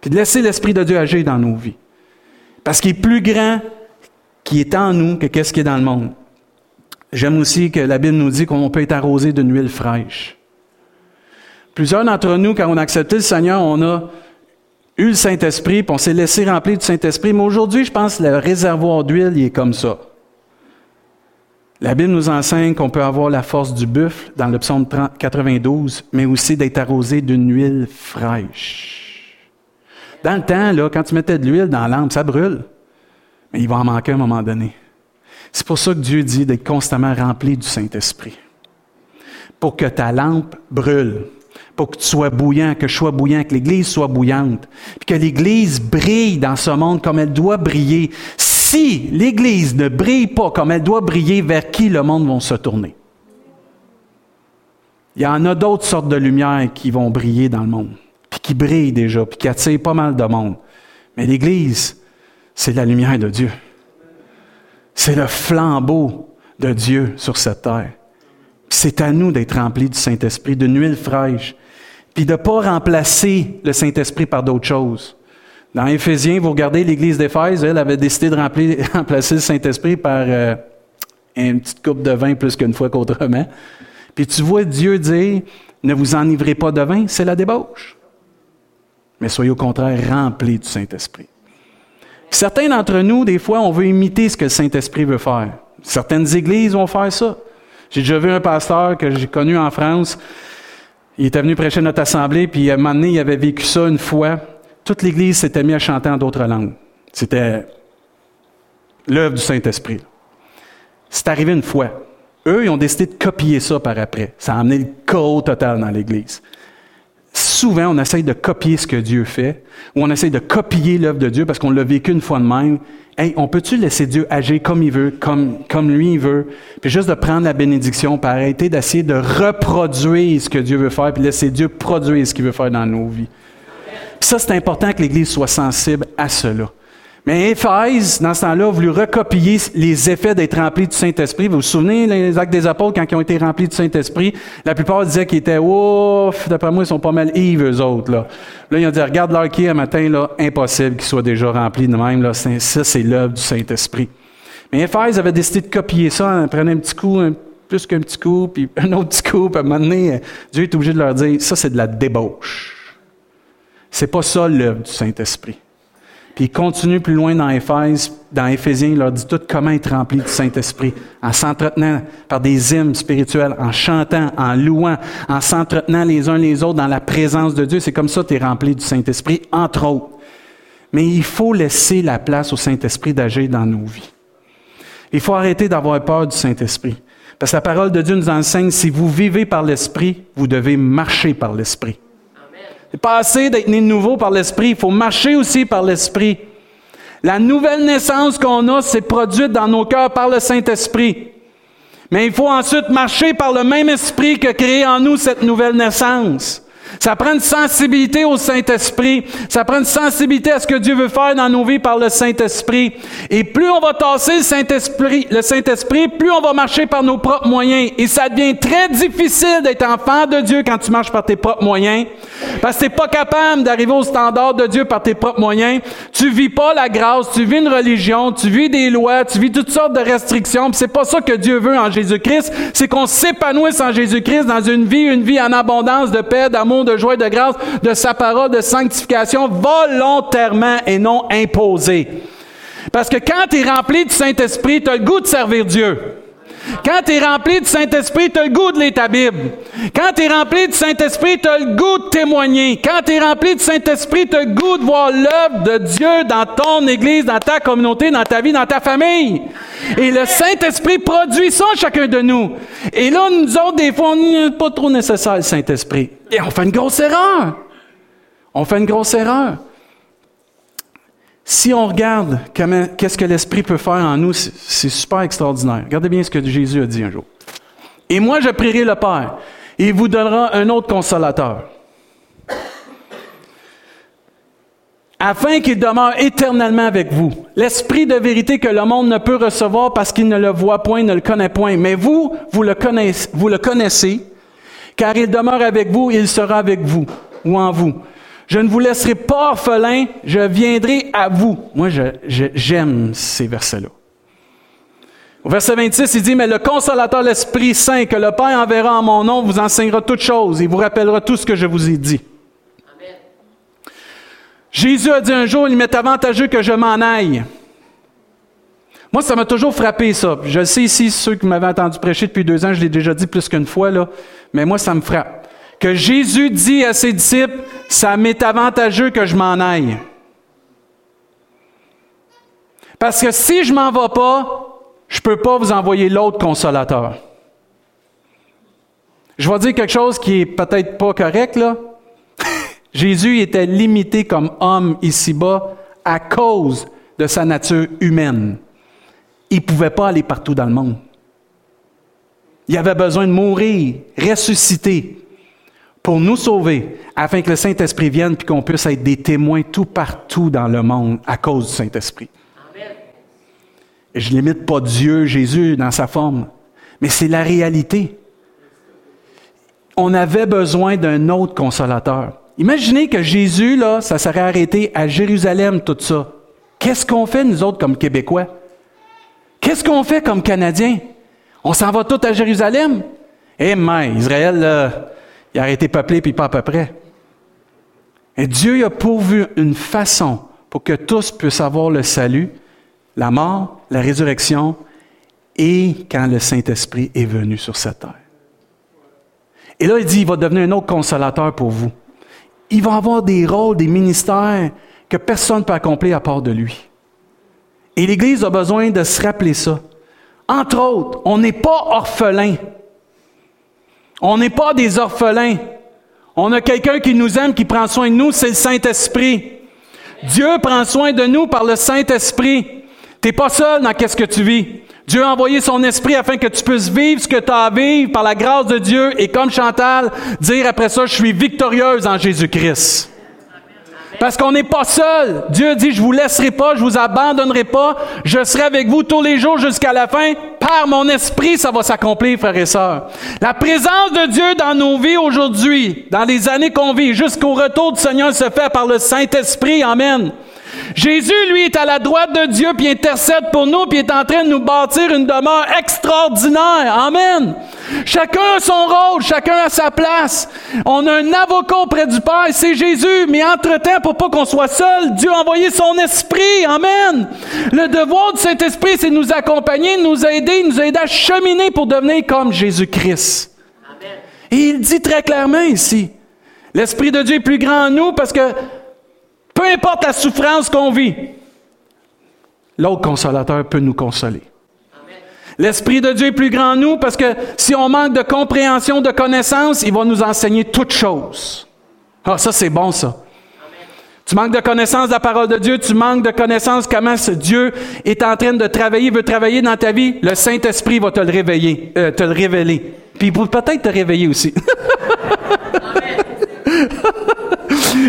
Puis de laisser l'Esprit de Dieu agir dans nos vies. Parce qu'il est plus grand qui est en nous que qu'est-ce qui est dans le monde. J'aime aussi que la Bible nous dit qu'on peut être arrosé d'une huile fraîche. Plusieurs d'entre nous, quand on a accepté le Seigneur, on a eu le Saint-Esprit, puis on s'est laissé remplir du Saint-Esprit. Mais aujourd'hui, je pense que le réservoir d'huile, il est comme ça. La Bible nous enseigne qu'on peut avoir la force du buffle dans le psaume 92, mais aussi d'être arrosé d'une huile fraîche. Dans le temps, là, quand tu mettais de l'huile dans lampe, ça brûle. Mais il va en manquer à un moment donné. C'est pour ça que Dieu dit d'être constamment rempli du Saint-Esprit. Pour que ta lampe brûle pour que tu sois bouillant, que je sois bouillant, que l'Église soit bouillante, puis que l'Église brille dans ce monde comme elle doit briller. Si l'Église ne brille pas comme elle doit briller, vers qui le monde va se tourner? Il y en a d'autres sortes de lumières qui vont briller dans le monde, puis qui brillent déjà, puis qui attirent pas mal de monde. Mais l'Église, c'est la lumière de Dieu. C'est le flambeau de Dieu sur cette terre. C'est à nous d'être remplis du Saint-Esprit, d'une huile fraîche, puis de ne pas remplacer le Saint-Esprit par d'autres choses. Dans Éphésiens, vous regardez l'Église d'Éphèse, elle avait décidé de [laughs] remplacer le Saint-Esprit par euh, une petite coupe de vin plus qu'une fois qu'autrement. Puis tu vois Dieu dire, ne vous enivrez pas de vin, c'est la débauche. Mais soyez au contraire remplis du Saint-Esprit. Certains d'entre nous, des fois, on veut imiter ce que le Saint-Esprit veut faire. Certaines églises vont faire ça. J'ai déjà vu un pasteur que j'ai connu en France Il était venu prêcher notre assemblée, puis à un moment donné, il avait vécu ça une fois. Toute l'Église s'était mise à chanter en d'autres langues. C'était l'œuvre du Saint-Esprit. C'est arrivé une fois. Eux, ils ont décidé de copier ça par après. Ça a amené le chaos total dans l'Église. Souvent, on essaye de copier ce que Dieu fait, ou on essaye de copier l'œuvre de Dieu parce qu'on l'a vécu une fois de même. Hey, on peut-tu laisser Dieu agir comme il veut, comme, comme lui il veut, puis juste de prendre la bénédiction, puis arrêter d'essayer de reproduire ce que Dieu veut faire, puis laisser Dieu produire ce qu'il veut faire dans nos vies? Ça, c'est important que l'Église soit sensible à cela. Mais Éphèse, dans ce temps-là, a voulu recopier les effets d'être rempli du Saint-Esprit. Vous vous souvenez, les actes des apôtres, quand ils ont été remplis du Saint-Esprit, la plupart disaient qu'ils étaient, ouf, d'après moi, ils sont pas mal Yves, eux autres, là. Là, ils ont dit, regarde leur qui un matin, là, impossible qu'ils soient déjà remplis de même, là. Ça, c'est l'œuvre du Saint-Esprit. Mais Éphèse avait décidé de copier ça, en prenant un petit coup, plus qu'un petit coup, puis [laughs] un autre petit coup, puis à un moment donné, Dieu est obligé de leur dire, ça, c'est de la débauche. C'est pas ça l'œuvre du Saint-Esprit. Puis il continue plus loin dans Éphèse, dans Éphésiens, il leur dit tout comment être rempli du Saint-Esprit, en s'entretenant par des hymnes spirituels, en chantant, en louant, en s'entretenant les uns les autres dans la présence de Dieu. C'est comme ça que tu es rempli du Saint-Esprit, entre autres. Mais il faut laisser la place au Saint-Esprit d'agir dans nos vies. Il faut arrêter d'avoir peur du Saint-Esprit. Parce que la parole de Dieu nous enseigne, si vous vivez par l'Esprit, vous devez marcher par l'Esprit. C'est pas assez d'être né nouveau par l'Esprit, il faut marcher aussi par l'Esprit. La nouvelle naissance qu'on a, c'est produite dans nos cœurs par le Saint-Esprit. Mais il faut ensuite marcher par le même esprit que créé en nous cette nouvelle naissance. Ça prend une sensibilité au Saint-Esprit. Ça prend une sensibilité à ce que Dieu veut faire dans nos vies par le Saint-Esprit. Et plus on va tasser le Saint-Esprit, le Saint-Esprit, plus on va marcher par nos propres moyens. Et ça devient très difficile d'être enfant de Dieu quand tu marches par tes propres moyens. Parce que t'es pas capable d'arriver au standard de Dieu par tes propres moyens. Tu vis pas la grâce, tu vis une religion, tu vis des lois, tu vis toutes sortes de restrictions. C'est pas ça que Dieu veut en Jésus-Christ. C'est qu'on s'épanouisse en Jésus-Christ dans une vie, une vie en abondance de paix, d'amour, de joie de grâce, de sa parole de sanctification volontairement et non imposée. Parce que quand tu es rempli du Saint-Esprit, tu as le goût de servir Dieu. Quand tu es rempli du Saint-Esprit, tu as le goût de lire ta Bible. Quand tu es rempli du Saint-Esprit, tu le goût de témoigner. Quand tu es rempli du Saint-Esprit, tu as le goût de voir l'œuvre de Dieu dans ton Église, dans ta communauté, dans ta vie, dans ta famille. Et le Saint-Esprit produit ça chacun de nous. Et là, nous autres, des fois, on n'est pas trop nécessaire, le Saint-Esprit. Et on fait une grosse erreur. On fait une grosse erreur. Si on regarde qu'est-ce que l'Esprit peut faire en nous, c'est super extraordinaire. Regardez bien ce que Jésus a dit un jour. Et moi, je prierai le Père, et il vous donnera un autre consolateur. Afin qu'il demeure éternellement avec vous. L'Esprit de vérité que le monde ne peut recevoir parce qu'il ne le voit point, ne le connaît point. Mais vous, vous le connaissez, vous le connaissez car il demeure avec vous, il sera avec vous, ou en vous. Je ne vous laisserai pas orphelin, je viendrai à vous. Moi, j'aime ces versets-là. Au verset 26, il dit, mais le consolateur, l'Esprit Saint, que le Père enverra en mon nom, vous enseignera toutes choses et vous rappellera tout ce que je vous ai dit. Amen. Jésus a dit un jour, il m'est avantageux que je m'en aille. Moi, ça m'a toujours frappé, ça. Je sais ici, ceux qui m'avaient entendu prêcher depuis deux ans, je l'ai déjà dit plus qu'une fois, là, mais moi, ça me frappe que Jésus dit à ses disciples, ça m'est avantageux que je m'en aille. Parce que si je m'en vais pas, je peux pas vous envoyer l'autre consolateur. Je vais dire quelque chose qui est peut-être pas correct, là. [laughs] Jésus était limité comme homme ici-bas à cause de sa nature humaine. Il ne pouvait pas aller partout dans le monde. Il avait besoin de mourir, ressusciter, pour nous sauver, afin que le Saint-Esprit vienne et qu'on puisse être des témoins tout partout dans le monde à cause du Saint-Esprit. Je n'imite pas Dieu, Jésus dans sa forme, mais c'est la réalité. On avait besoin d'un autre consolateur. Imaginez que Jésus, là, ça serait arrêté à Jérusalem, tout ça. Qu'est-ce qu'on fait, nous autres, comme Québécois? Qu'est-ce qu'on fait comme Canadiens? On s'en va tous à Jérusalem? Eh, mais Israël, là, il a été peuplé, puis pas à peu près. Et Dieu a pourvu une façon pour que tous puissent avoir le salut, la mort, la résurrection, et quand le Saint-Esprit est venu sur cette terre. Et là, il dit, il va devenir un autre consolateur pour vous. Il va avoir des rôles, des ministères que personne ne peut accomplir à part de lui. Et l'Église a besoin de se rappeler ça. Entre autres, on n'est pas orphelin. On n'est pas des orphelins. On a quelqu'un qui nous aime, qui prend soin de nous, c'est le Saint-Esprit. Dieu prend soin de nous par le Saint-Esprit. Tu n'es pas seul dans qu'est-ce que tu vis. Dieu a envoyé son esprit afin que tu puisses vivre ce que tu as à vivre par la grâce de Dieu et comme Chantal, dire après ça, je suis victorieuse en Jésus-Christ. Parce qu'on n'est pas seul. Dieu dit, je vous laisserai pas, je vous abandonnerai pas, je serai avec vous tous les jours jusqu'à la fin. Par mon esprit, ça va s'accomplir, frères et sœurs. La présence de Dieu dans nos vies aujourd'hui, dans les années qu'on vit, jusqu'au retour du Seigneur se fait par le Saint-Esprit. Amen. Jésus, lui, est à la droite de Dieu, puis intercède pour nous, puis est en train de nous bâtir une demeure extraordinaire. Amen. Chacun a son rôle, chacun a sa place. On a un avocat auprès du Père, c'est Jésus. Mais entre-temps, pour pas qu'on soit seul, Dieu a envoyé son esprit. Amen. Le devoir de Saint-Esprit, c'est de nous accompagner, de nous aider, de nous aider à cheminer pour devenir comme Jésus-Christ. Et il dit très clairement ici, l'Esprit de Dieu est plus grand en nous parce que peu importe la souffrance qu'on vit, l'autre consolateur peut nous consoler. L'Esprit de Dieu est plus grand en nous parce que si on manque de compréhension, de connaissance, il va nous enseigner toutes choses. Ah, ça c'est bon ça. Tu manques de connaissance de la parole de Dieu, tu manques de connaissance comment ce Dieu est en train de travailler, veut travailler dans ta vie, le Saint-Esprit va te le réveiller, euh, te le révéler. Puis peut-être te réveiller aussi. [laughs]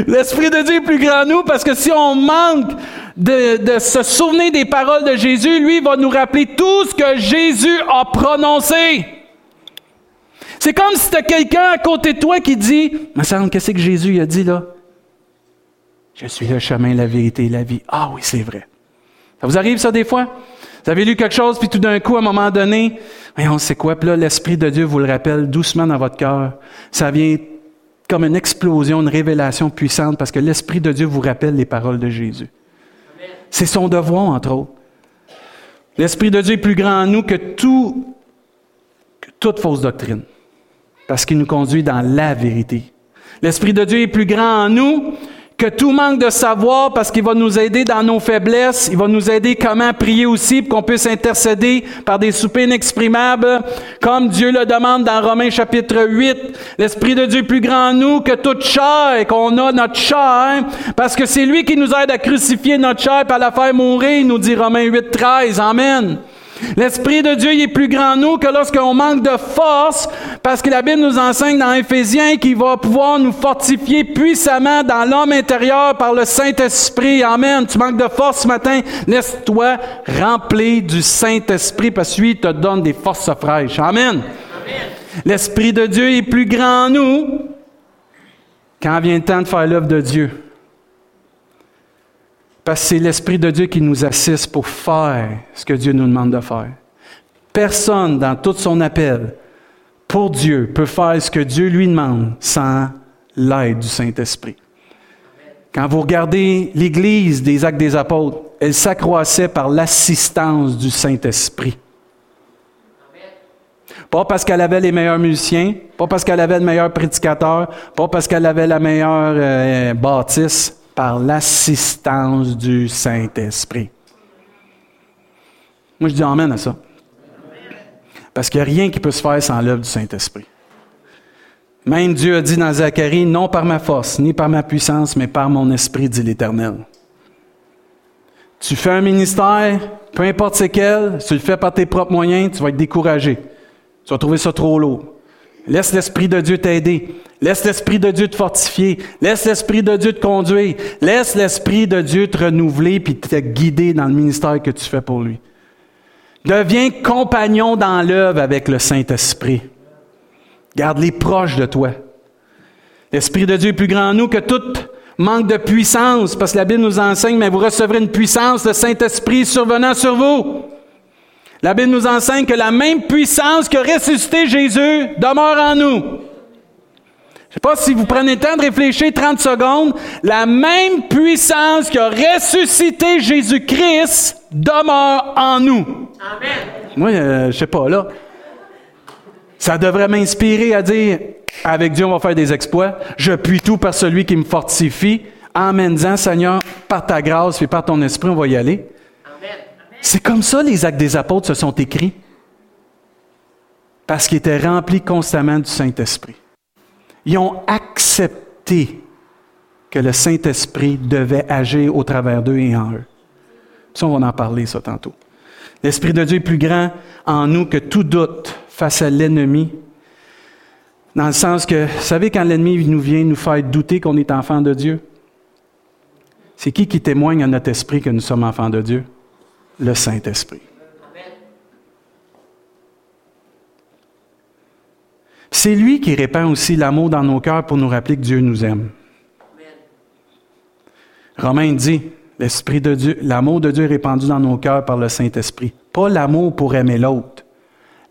L'Esprit de Dieu est plus grand en nous parce que si on manque de, se souvenir des paroles de Jésus, lui va nous rappeler tout ce que Jésus a prononcé. C'est comme si tu as quelqu'un à côté de toi qui dit, mais ça qu'est-ce que Jésus a dit là? Je suis le chemin, la vérité la vie. Ah oui, c'est vrai. Ça vous arrive ça des fois? Vous avez lu quelque chose, puis tout d'un coup, à un moment donné, on sait quoi, puis là, l'Esprit de Dieu vous le rappelle doucement dans votre cœur. Ça vient comme une explosion, une révélation puissante, parce que l'Esprit de Dieu vous rappelle les paroles de Jésus. C'est son devoir, entre autres. L'Esprit de Dieu est plus grand en nous que, tout, que toute fausse doctrine, parce qu'il nous conduit dans la vérité. L'Esprit de Dieu est plus grand en nous que tout manque de savoir parce qu'il va nous aider dans nos faiblesses, il va nous aider comment prier aussi pour qu'on puisse intercéder par des soupers inexprimables, comme Dieu le demande dans Romains chapitre 8. L'Esprit de Dieu est plus grand en nous que toute chair et qu'on a notre chair, parce que c'est lui qui nous aide à crucifier notre chair et la faire mourir, nous dit Romains 8, 13. Amen. L'Esprit de Dieu est plus grand en nous que lorsqu'on manque de force, parce que la Bible nous enseigne dans Éphésiens qu'il va pouvoir nous fortifier puissamment dans l'homme intérieur par le Saint-Esprit. Amen. Tu manques de force ce matin, laisse-toi remplir du Saint-Esprit parce que lui te donne des forces fraîches. Amen. L'Esprit de Dieu est plus grand en nous quand vient le temps de faire l'œuvre de Dieu. Parce que c'est l'Esprit de Dieu qui nous assiste pour faire ce que Dieu nous demande de faire. Personne dans tout son appel pour Dieu peut faire ce que Dieu lui demande sans l'aide du Saint-Esprit. Quand vous regardez l'Église des actes des apôtres, elle s'accroissait par l'assistance du Saint-Esprit. Pas parce qu'elle avait les meilleurs musiciens, pas parce qu'elle avait le meilleur prédicateur, pas parce qu'elle avait la meilleure euh, bâtisse, par l'assistance du Saint-Esprit. Moi, je dis Amen à ça. Parce qu'il n'y a rien qui peut se faire sans l'œuvre du Saint-Esprit. Même Dieu a dit dans Zacharie, non par ma force, ni par ma puissance, mais par mon esprit, dit l'Éternel. Tu fais un ministère, peu importe c'est quel, si tu le fais par tes propres moyens, tu vas être découragé. Tu vas trouver ça trop lourd. Laisse l'Esprit de Dieu t'aider. Laisse l'Esprit de Dieu te fortifier. Laisse l'Esprit de Dieu te conduire. Laisse l'Esprit de Dieu te renouveler puis te guider dans le ministère que tu fais pour lui. Deviens compagnon dans l'œuvre avec le Saint-Esprit. Garde-les proches de toi. L'Esprit de Dieu est plus grand en nous que tout manque de puissance, parce que la Bible nous enseigne, mais vous recevrez une puissance, le Saint-Esprit survenant sur vous. La Bible nous enseigne que la même puissance qui a ressuscité Jésus demeure en nous. Je ne sais pas si vous prenez le temps de réfléchir 30 secondes. La même puissance qui a ressuscité Jésus-Christ demeure en nous. Amen. Moi, je euh, je sais pas, là. Ça devrait m'inspirer à dire, avec Dieu, on va faire des exploits. Je puis tout par celui qui me fortifie. Amen-en, Seigneur, par ta grâce et par ton esprit, on va y aller. C'est comme ça les actes des apôtres se sont écrits. Parce qu'ils étaient remplis constamment du Saint-Esprit. Ils ont accepté que le Saint-Esprit devait agir au travers d'eux et en eux. Ça, on va en parler, ça, tantôt. L'Esprit de Dieu est plus grand en nous que tout doute face à l'ennemi. Dans le sens que, vous savez, quand l'ennemi nous vient nous faire douter qu'on est enfant de Dieu, c'est qui qui témoigne à notre esprit que nous sommes enfants de Dieu? Le Saint-Esprit. C'est lui qui répand aussi l'amour dans nos cœurs pour nous rappeler que Dieu nous aime. Romain dit, l'amour de Dieu est répandu dans nos cœurs par le Saint-Esprit. Pas l'amour pour aimer l'autre,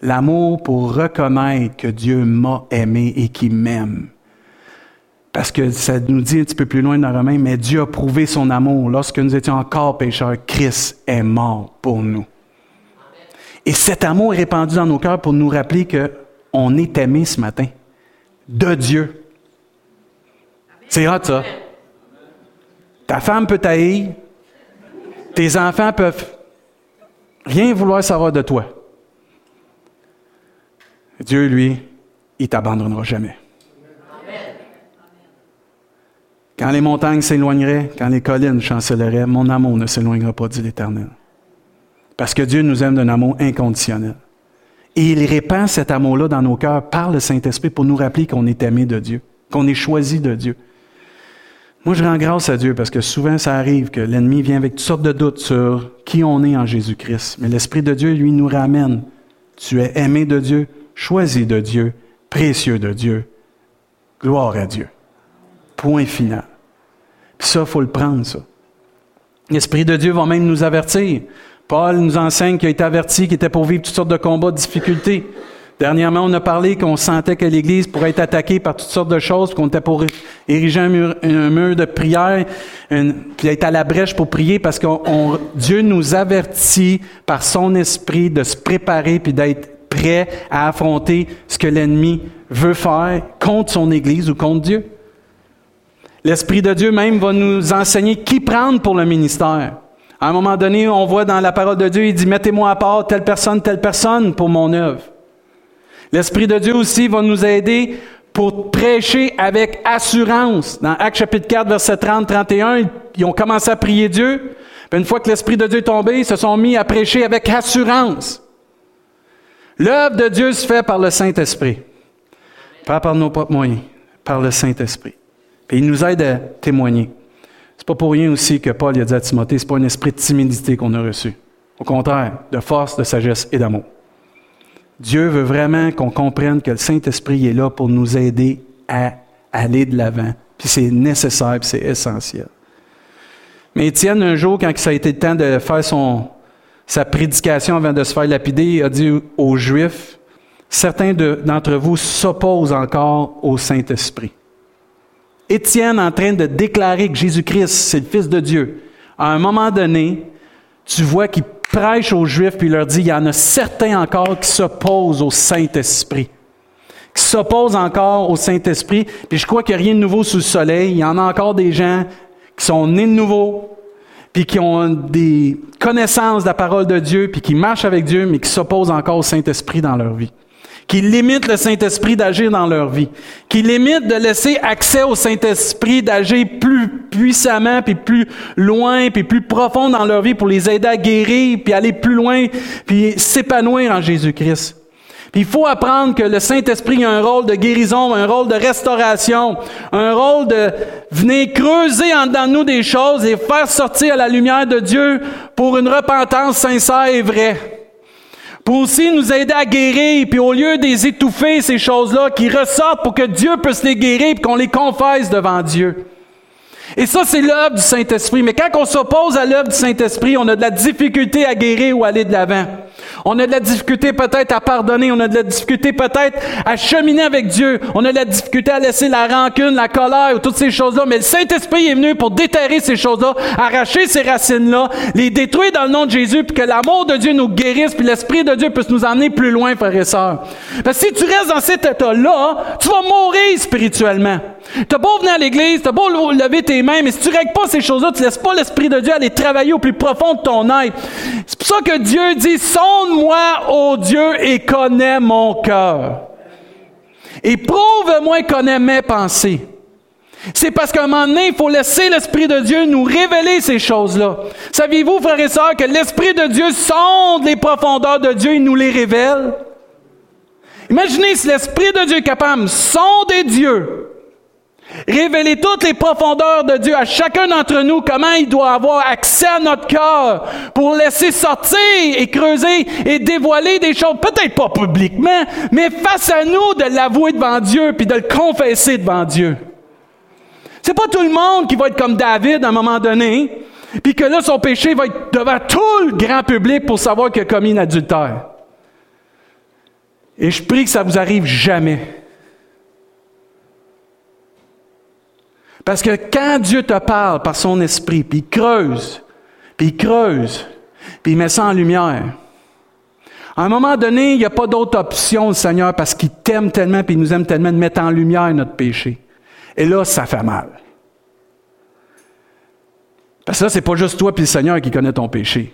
l'amour pour reconnaître que Dieu m'a aimé et qu'il m'aime. Parce que ça nous dit un petit peu plus loin dans Romain, mais Dieu a prouvé son amour. Lorsque nous étions encore pécheurs, Christ est mort pour nous. Et cet amour est répandu dans nos cœurs pour nous rappeler qu'on est aimé ce matin de Dieu. C'est hot, ça. Ta femme peut t'haïr. Tes enfants peuvent rien vouloir savoir de toi. Dieu, lui, il t'abandonnera jamais. Quand les montagnes s'éloigneraient, quand les collines chancelleraient, mon amour ne s'éloignera pas, dit l'Éternel. Parce que Dieu nous aime d'un amour inconditionnel. Et il répand cet amour-là dans nos cœurs par le Saint-Esprit pour nous rappeler qu'on est aimé de Dieu, qu'on est choisi de Dieu. Moi, je rends grâce à Dieu parce que souvent, ça arrive que l'ennemi vient avec toutes sortes de doutes sur qui on est en Jésus-Christ. Mais l'Esprit de Dieu, lui, nous ramène. Tu es aimé de Dieu, choisi de Dieu, précieux de Dieu. Gloire à Dieu. Point final. Puis ça, il faut le prendre. L'Esprit de Dieu va même nous avertir. Paul nous enseigne qu'il a été averti, qu'il était pour vivre toutes sortes de combats, de difficultés. Dernièrement, on a parlé qu'on sentait que l'Église pourrait être attaquée par toutes sortes de choses, qu'on était pour ériger un mur, de prière, puis être à la brèche pour prier, parce que Dieu nous avertit par son esprit de se préparer puis d'être prêt à affronter ce que l'ennemi veut faire contre son Église ou contre Dieu. L'Esprit de Dieu même va nous enseigner qui prendre pour le ministère. À un moment donné, on voit dans la parole de Dieu, il dit, mettez-moi à part telle personne, telle personne pour mon œuvre. L'Esprit de Dieu aussi va nous aider pour prêcher avec assurance. Dans Actes chapitre 4, verset 30-31, ils ont commencé à prier Dieu. Puis une fois que l'Esprit de Dieu est tombé, ils se sont mis à prêcher avec assurance. L'œuvre de Dieu se fait par le Saint-Esprit. Pas par nos propres moyens, par le Saint-Esprit. Puis il nous aide à témoigner. C'est pas pour rien aussi que Paul a dit à Timothée, c'est pas un esprit de timidité qu'on a reçu. Au contraire, de force, de sagesse et d'amour. Dieu veut vraiment qu'on comprenne que le Saint-Esprit est là pour nous aider à aller de l'avant. Puis c'est nécessaire, puis c'est essentiel. Mais Étienne, un jour, quand ça a été le temps de faire son, sa prédication avant de se faire lapider, il a dit aux Juifs, certains d'entre vous s'opposent encore au Saint-Esprit. Étienne en train de déclarer que Jésus-Christ, c'est le Fils de Dieu. À un moment donné, tu vois qu'il prêche aux Juifs, puis leur dit, il y en a certains encore qui s'opposent au Saint-Esprit. Qui s'opposent encore au Saint-Esprit. Puis je crois qu'il n'y a rien de nouveau sous le soleil. Il y en a encore des gens qui sont nés de nouveau, puis qui ont des connaissances de la parole de Dieu, puis qui marchent avec Dieu, mais qui s'opposent encore au Saint-Esprit dans leur vie qui limitent le Saint-Esprit d'agir dans leur vie, qui limitent de laisser accès au Saint-Esprit d'agir plus puissamment, puis plus loin, puis plus profond dans leur vie pour les aider à guérir, puis aller plus loin, puis s'épanouir en Jésus-Christ. il faut apprendre que le Saint-Esprit a un rôle de guérison, un rôle de restauration, un rôle de venir creuser en nous des choses et faire sortir la lumière de Dieu pour une repentance sincère et vraie pour aussi nous aider à guérir, puis au lieu des étouffer, ces choses-là, qui ressortent pour que Dieu puisse les guérir, et qu'on les confesse devant Dieu. Et ça, c'est l'œuvre du Saint-Esprit. Mais quand on s'oppose à l'œuvre du Saint-Esprit, on a de la difficulté à guérir ou à aller de l'avant. On a de la difficulté peut-être à pardonner. On a de la difficulté peut-être à cheminer avec Dieu. On a de la difficulté à laisser la rancune, la colère ou toutes ces choses-là. Mais le Saint-Esprit est venu pour déterrer ces choses-là, arracher ces racines-là, les détruire dans le nom de Jésus, puis que l'amour de Dieu nous guérisse, puis l'Esprit de Dieu puisse nous emmener plus loin, frères et sœurs. Parce que si tu restes dans cet état-là, tu vas mourir spirituellement. T'as beau venir à l'église, t'as beau lever tes mains, mais si tu règles pas ces choses-là, tu laisses pas l'Esprit de Dieu aller travailler au plus profond de ton être. C'est pour ça que Dieu dit, sonde-moi, ô Dieu, et connais mon cœur. Et prouve-moi connais mes pensées. C'est parce qu'à un moment donné, il faut laisser l'Esprit de Dieu nous révéler ces choses-là. Saviez-vous, frères et sœurs, que l'Esprit de Dieu sonde les profondeurs de Dieu et nous les révèle? Imaginez si l'Esprit de Dieu est capable de sonder Dieu, révéler toutes les profondeurs de Dieu à chacun d'entre nous, comment il doit avoir accès à notre cœur pour laisser sortir et creuser et dévoiler des choses, peut-être pas publiquement, mais face à nous de l'avouer devant Dieu puis de le confesser devant Dieu. C'est pas tout le monde qui va être comme David à un moment donné, puis que là, son péché va être devant tout le grand public pour savoir qu'il a commis un adultère. Et je prie que ça vous arrive jamais. Parce que quand Dieu te parle par son esprit, puis il creuse, puis il creuse, puis il met ça en lumière, à un moment donné, il n'y a pas d'autre option, le Seigneur, parce qu'il t'aime tellement, puis il nous aime tellement de mettre en lumière notre péché. Et là, ça fait mal. Parce que là, c'est pas juste toi puis le Seigneur qui connaît ton péché.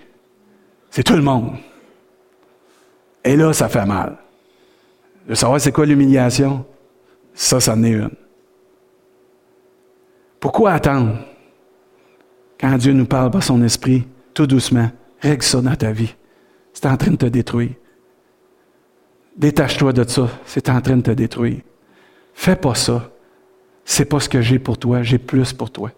C'est tout le monde. Et là, ça fait mal. De savoir c'est quoi l'humiliation, ça, ça en est une. Pourquoi attendre? Quand Dieu nous parle par son esprit, tout doucement, règle ça dans ta vie. C'est en train de te détruire. Détache-toi de ça, c'est en train de te détruire. Fais pas ça c'est pas ce que j'ai pour toi, j'ai plus pour toi.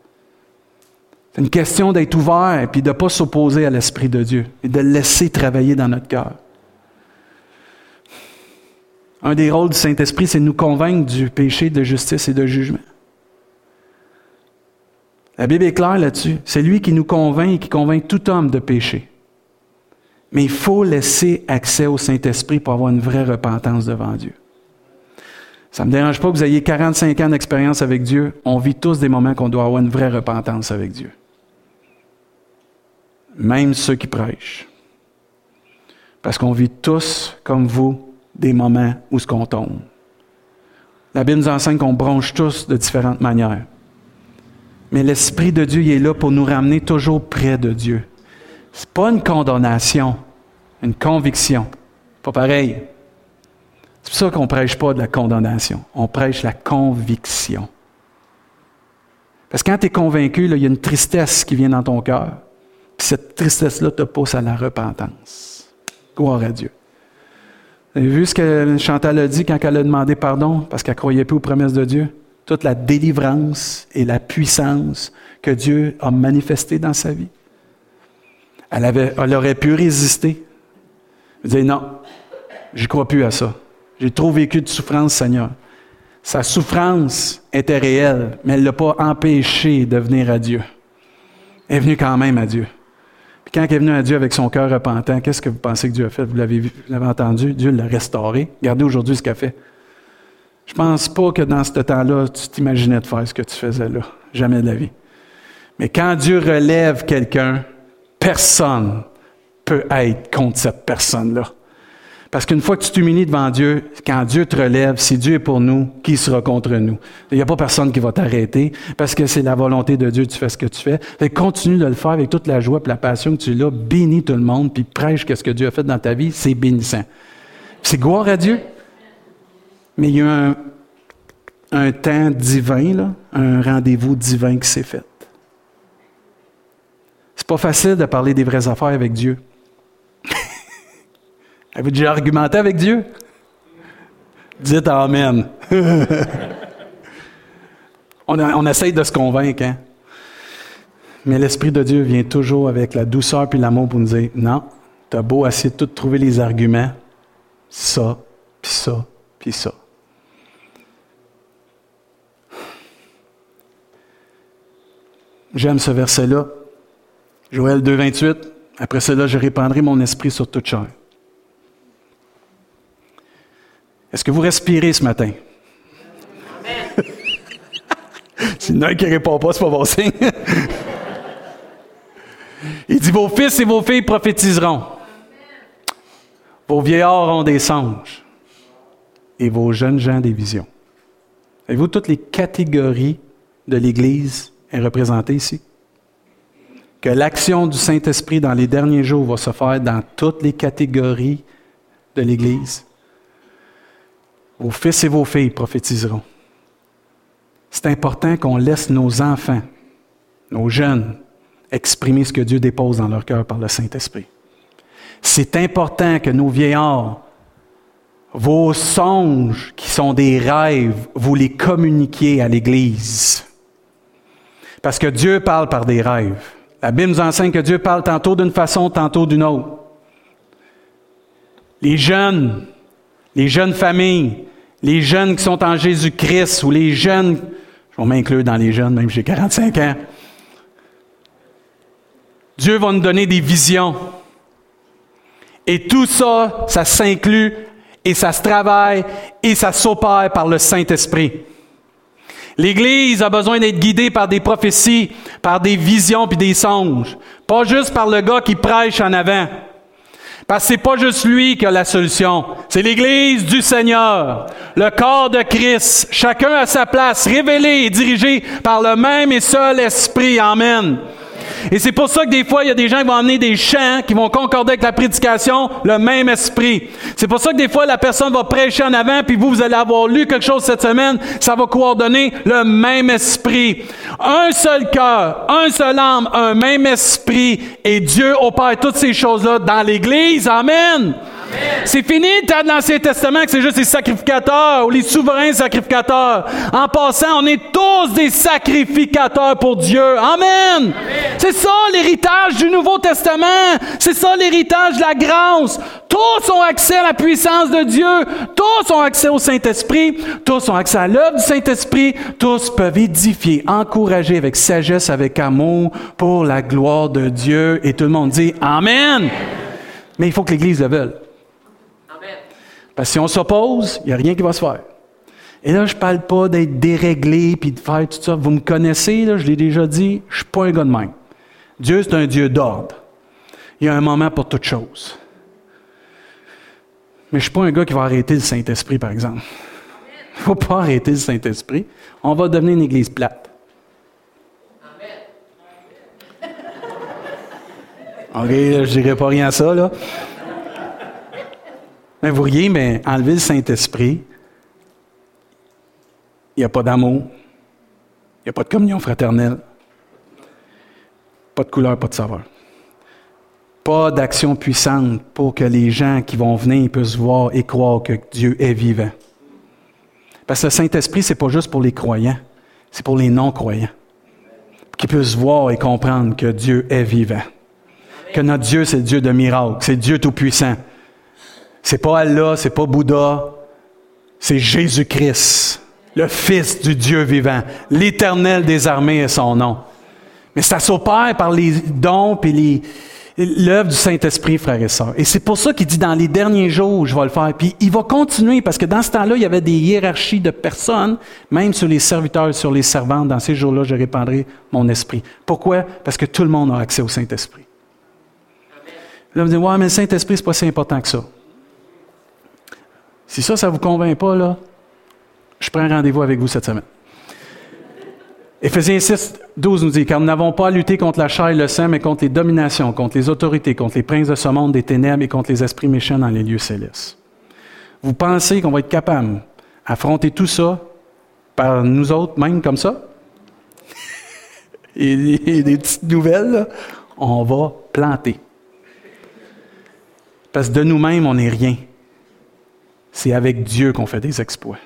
C'est une question d'être ouvert et de ne pas s'opposer à l'Esprit de Dieu et de le laisser travailler dans notre cœur. Un des rôles du Saint-Esprit, c'est de nous convaincre du péché, de justice et de jugement. La Bible est claire là-dessus. C'est lui qui nous convainc et qui convainc tout homme de péché. Mais il faut laisser accès au Saint-Esprit pour avoir une vraie repentance devant Dieu. Ça ne me dérange pas que vous ayez 45 ans d'expérience avec Dieu. On vit tous des moments qu'on doit avoir une vraie repentance avec Dieu. Même ceux qui prêchent. Parce qu'on vit tous, comme vous, des moments où ce qu'on tombe. La Bible nous enseigne qu'on bronche tous de différentes manières. Mais l'Esprit de Dieu est là pour nous ramener toujours près de Dieu. Ce n'est pas une condamnation, une conviction. Pas pareil. C'est pour ça qu'on ne prêche pas de la condamnation. On prêche la conviction. Parce que quand tu es convaincu, il y a une tristesse qui vient dans ton cœur. Puis cette tristesse-là te pousse à la repentance. Gloire à Dieu. Vous avez vu ce que Chantal a dit quand elle a demandé pardon parce qu'elle ne croyait plus aux promesses de Dieu? Toute la délivrance et la puissance que Dieu a manifestée dans sa vie. Elle, aurait pu résister. Disait non, je crois plus à ça. J'ai trop vécu de souffrance, Seigneur. Sa souffrance était réelle, mais elle ne l'a pas empêché de venir à Dieu. Elle est venue quand même à Dieu. Puis quand elle est venue à Dieu avec son cœur repentant, qu'est-ce que vous pensez que Dieu a fait? Vous l'avez, vous l'avez entendu? Dieu l'a restauré. Regardez aujourd'hui ce qu'elle fait. Je pense pas que dans ce temps-là, tu t'imaginais de faire ce que tu faisais là. Jamais de la vie. Mais quand Dieu relève quelqu'un, personne peut être contre cette personne-là. Parce qu'une fois que tu t'humilies devant Dieu, quand Dieu te relève, si Dieu est pour nous, qui sera contre nous? Il n'y a pas personne qui va t'arrêter parce que c'est la volonté de Dieu, tu fais ce que tu fais. Continue de le faire avec toute la joie et la passion que tu as. Bénis tout le monde, puis prêche ce que Dieu a fait dans ta vie. C'est bénissant. C'est gloire à Dieu. Mais il y a un, un temps divin, un rendez-vous divin qui s'est fait. C'est pas facile de parler des vraies affaires avec Dieu. [laughs] Avez-vous déjà argumenté avec Dieu? Dites Amen. [laughs] on, essaye de se convaincre, hein? Mais l'Esprit de Dieu vient toujours avec la douceur puis l'amour pour nous dire Non, tu as beau essayer de tout trouver les arguments, ça, puis ça, puis ça. J'aime ce verset-là. Joël 2, 28. Après cela, je répandrai mon esprit sur toute chair. Est-ce que vous respirez ce matin? [laughs] C'est un qui ne répond pas, c'est pas bon signe. Il dit Vos fils et vos filles prophétiseront. Vos vieillards auront des songes. Et vos jeunes gens des visions. Avez-vous toutes les catégories de l'Église? Est représentée ici? Que l'action du Saint-Esprit dans les derniers jours va se faire dans toutes les catégories de l'Église. Vos fils et vos filles prophétiseront. C'est important qu'on laisse nos enfants, nos jeunes, exprimer ce que Dieu dépose dans leur cœur par le Saint-Esprit. C'est important que nos vieillards, vos songes qui sont des rêves, vous les communiquiez à l'Église. Parce que Dieu parle par des rêves. La Bible nous enseigne que Dieu parle tantôt d'une façon, tantôt d'une autre. Les jeunes, les jeunes familles, les jeunes qui sont en Jésus-Christ ou les jeunes, je vais m'inclure dans les jeunes, même j'ai 45 ans. Dieu va nous donner des visions. Et tout ça, ça s'inclut et ça se travaille et ça s'opère par le Saint-Esprit. L'Église a besoin d'être guidée par des prophéties, par des visions puis des songes. Pas juste par le gars qui prêche en avant. Parce que c'est pas juste lui qui a la solution. C'est l'Église du Seigneur, le corps de Christ, chacun à sa place, révélé et dirigé par le même et seul Esprit. Amen. Et c'est pour ça que des fois, il y a des gens qui vont amener des chants qui vont concorder avec la prédication, le même esprit. C'est pour ça que des fois, la personne va prêcher en avant, puis vous, vous allez avoir lu quelque chose cette semaine, ça va coordonner le même esprit. Un seul cœur, un seul âme, un même esprit, et Dieu opère toutes ces choses-là dans l'Église. Amen. C'est fini de dans l'Ancien Testament que c'est juste les sacrificateurs ou les souverains sacrificateurs. En passant, on est tous des sacrificateurs pour Dieu. Amen. C'est ça l'héritage du Nouveau Testament. C'est ça l'héritage de la grâce. Tous ont accès à la puissance de Dieu. Tous ont accès au Saint-Esprit. Tous ont accès à l'œuvre du Saint-Esprit. Tous peuvent édifier, encourager avec sagesse, avec amour pour la gloire de Dieu. Et tout le monde dit Amen. Mais il faut que l'Église le veuille. Parce que si on s'oppose, il n'y a rien qui va se faire. Et là, je ne parle pas d'être déréglé puis de faire tout ça. Vous me connaissez, là, je l'ai déjà dit, je ne suis pas un gars de même. Dieu, c'est un Dieu d'ordre. Il y a un moment pour toute chose. Mais je ne suis pas un gars qui va arrêter le Saint-Esprit, par exemple. Il ne faut pas arrêter le Saint-Esprit. On va devenir une église plate. OK, je ne dirais pas rien à ça, là. Mais vous riez, mais enlever le Saint-Esprit, il n'y a pas d'amour, il n'y a pas de communion fraternelle, pas de couleur, pas de saveur. Pas d'action puissante pour que les gens qui vont venir puissent voir et croire que Dieu est vivant. Parce que le Saint-Esprit, ce n'est pas juste pour les croyants, c'est pour les non-croyants. Qui puissent voir et comprendre que Dieu est vivant. Que notre Dieu, c'est Dieu de miracles, c'est Dieu tout-puissant. C'est pas Allah, c'est pas Bouddha, c'est Jésus-Christ, le Fils du Dieu vivant. L'Éternel des armées est son nom. Mais ça s'opère par les dons et l'œuvre du Saint-Esprit, frères et sœurs. Et c'est pour ça qu'il dit dans les derniers jours, je vais le faire. Puis il va continuer parce que dans ce temps-là, il y avait des hiérarchies de personnes, même sur les serviteurs, sur les servantes. Dans ces jours-là, je répandrai mon esprit. Pourquoi? Parce que tout le monde a accès au Saint-Esprit. Là, vous dites, ouais, mais le Saint-Esprit, c'est pas si important que ça. Si ça, ça ne vous convainc pas, là, je prends rendez-vous avec vous cette semaine. Éphésiens 6, 12 nous dit, car nous n'avons pas à lutter contre la chair et le sang, mais contre les dominations, contre les autorités, contre les princes de ce monde des ténèbres et contre les esprits méchants dans les lieux célestes. Vous pensez qu'on va être capable d'affronter tout ça par nous autres, même comme ça? [laughs] et, des petites nouvelles, on va planter. Parce que de nous-mêmes, on n'est rien. C'est avec Dieu qu'on fait des exploits.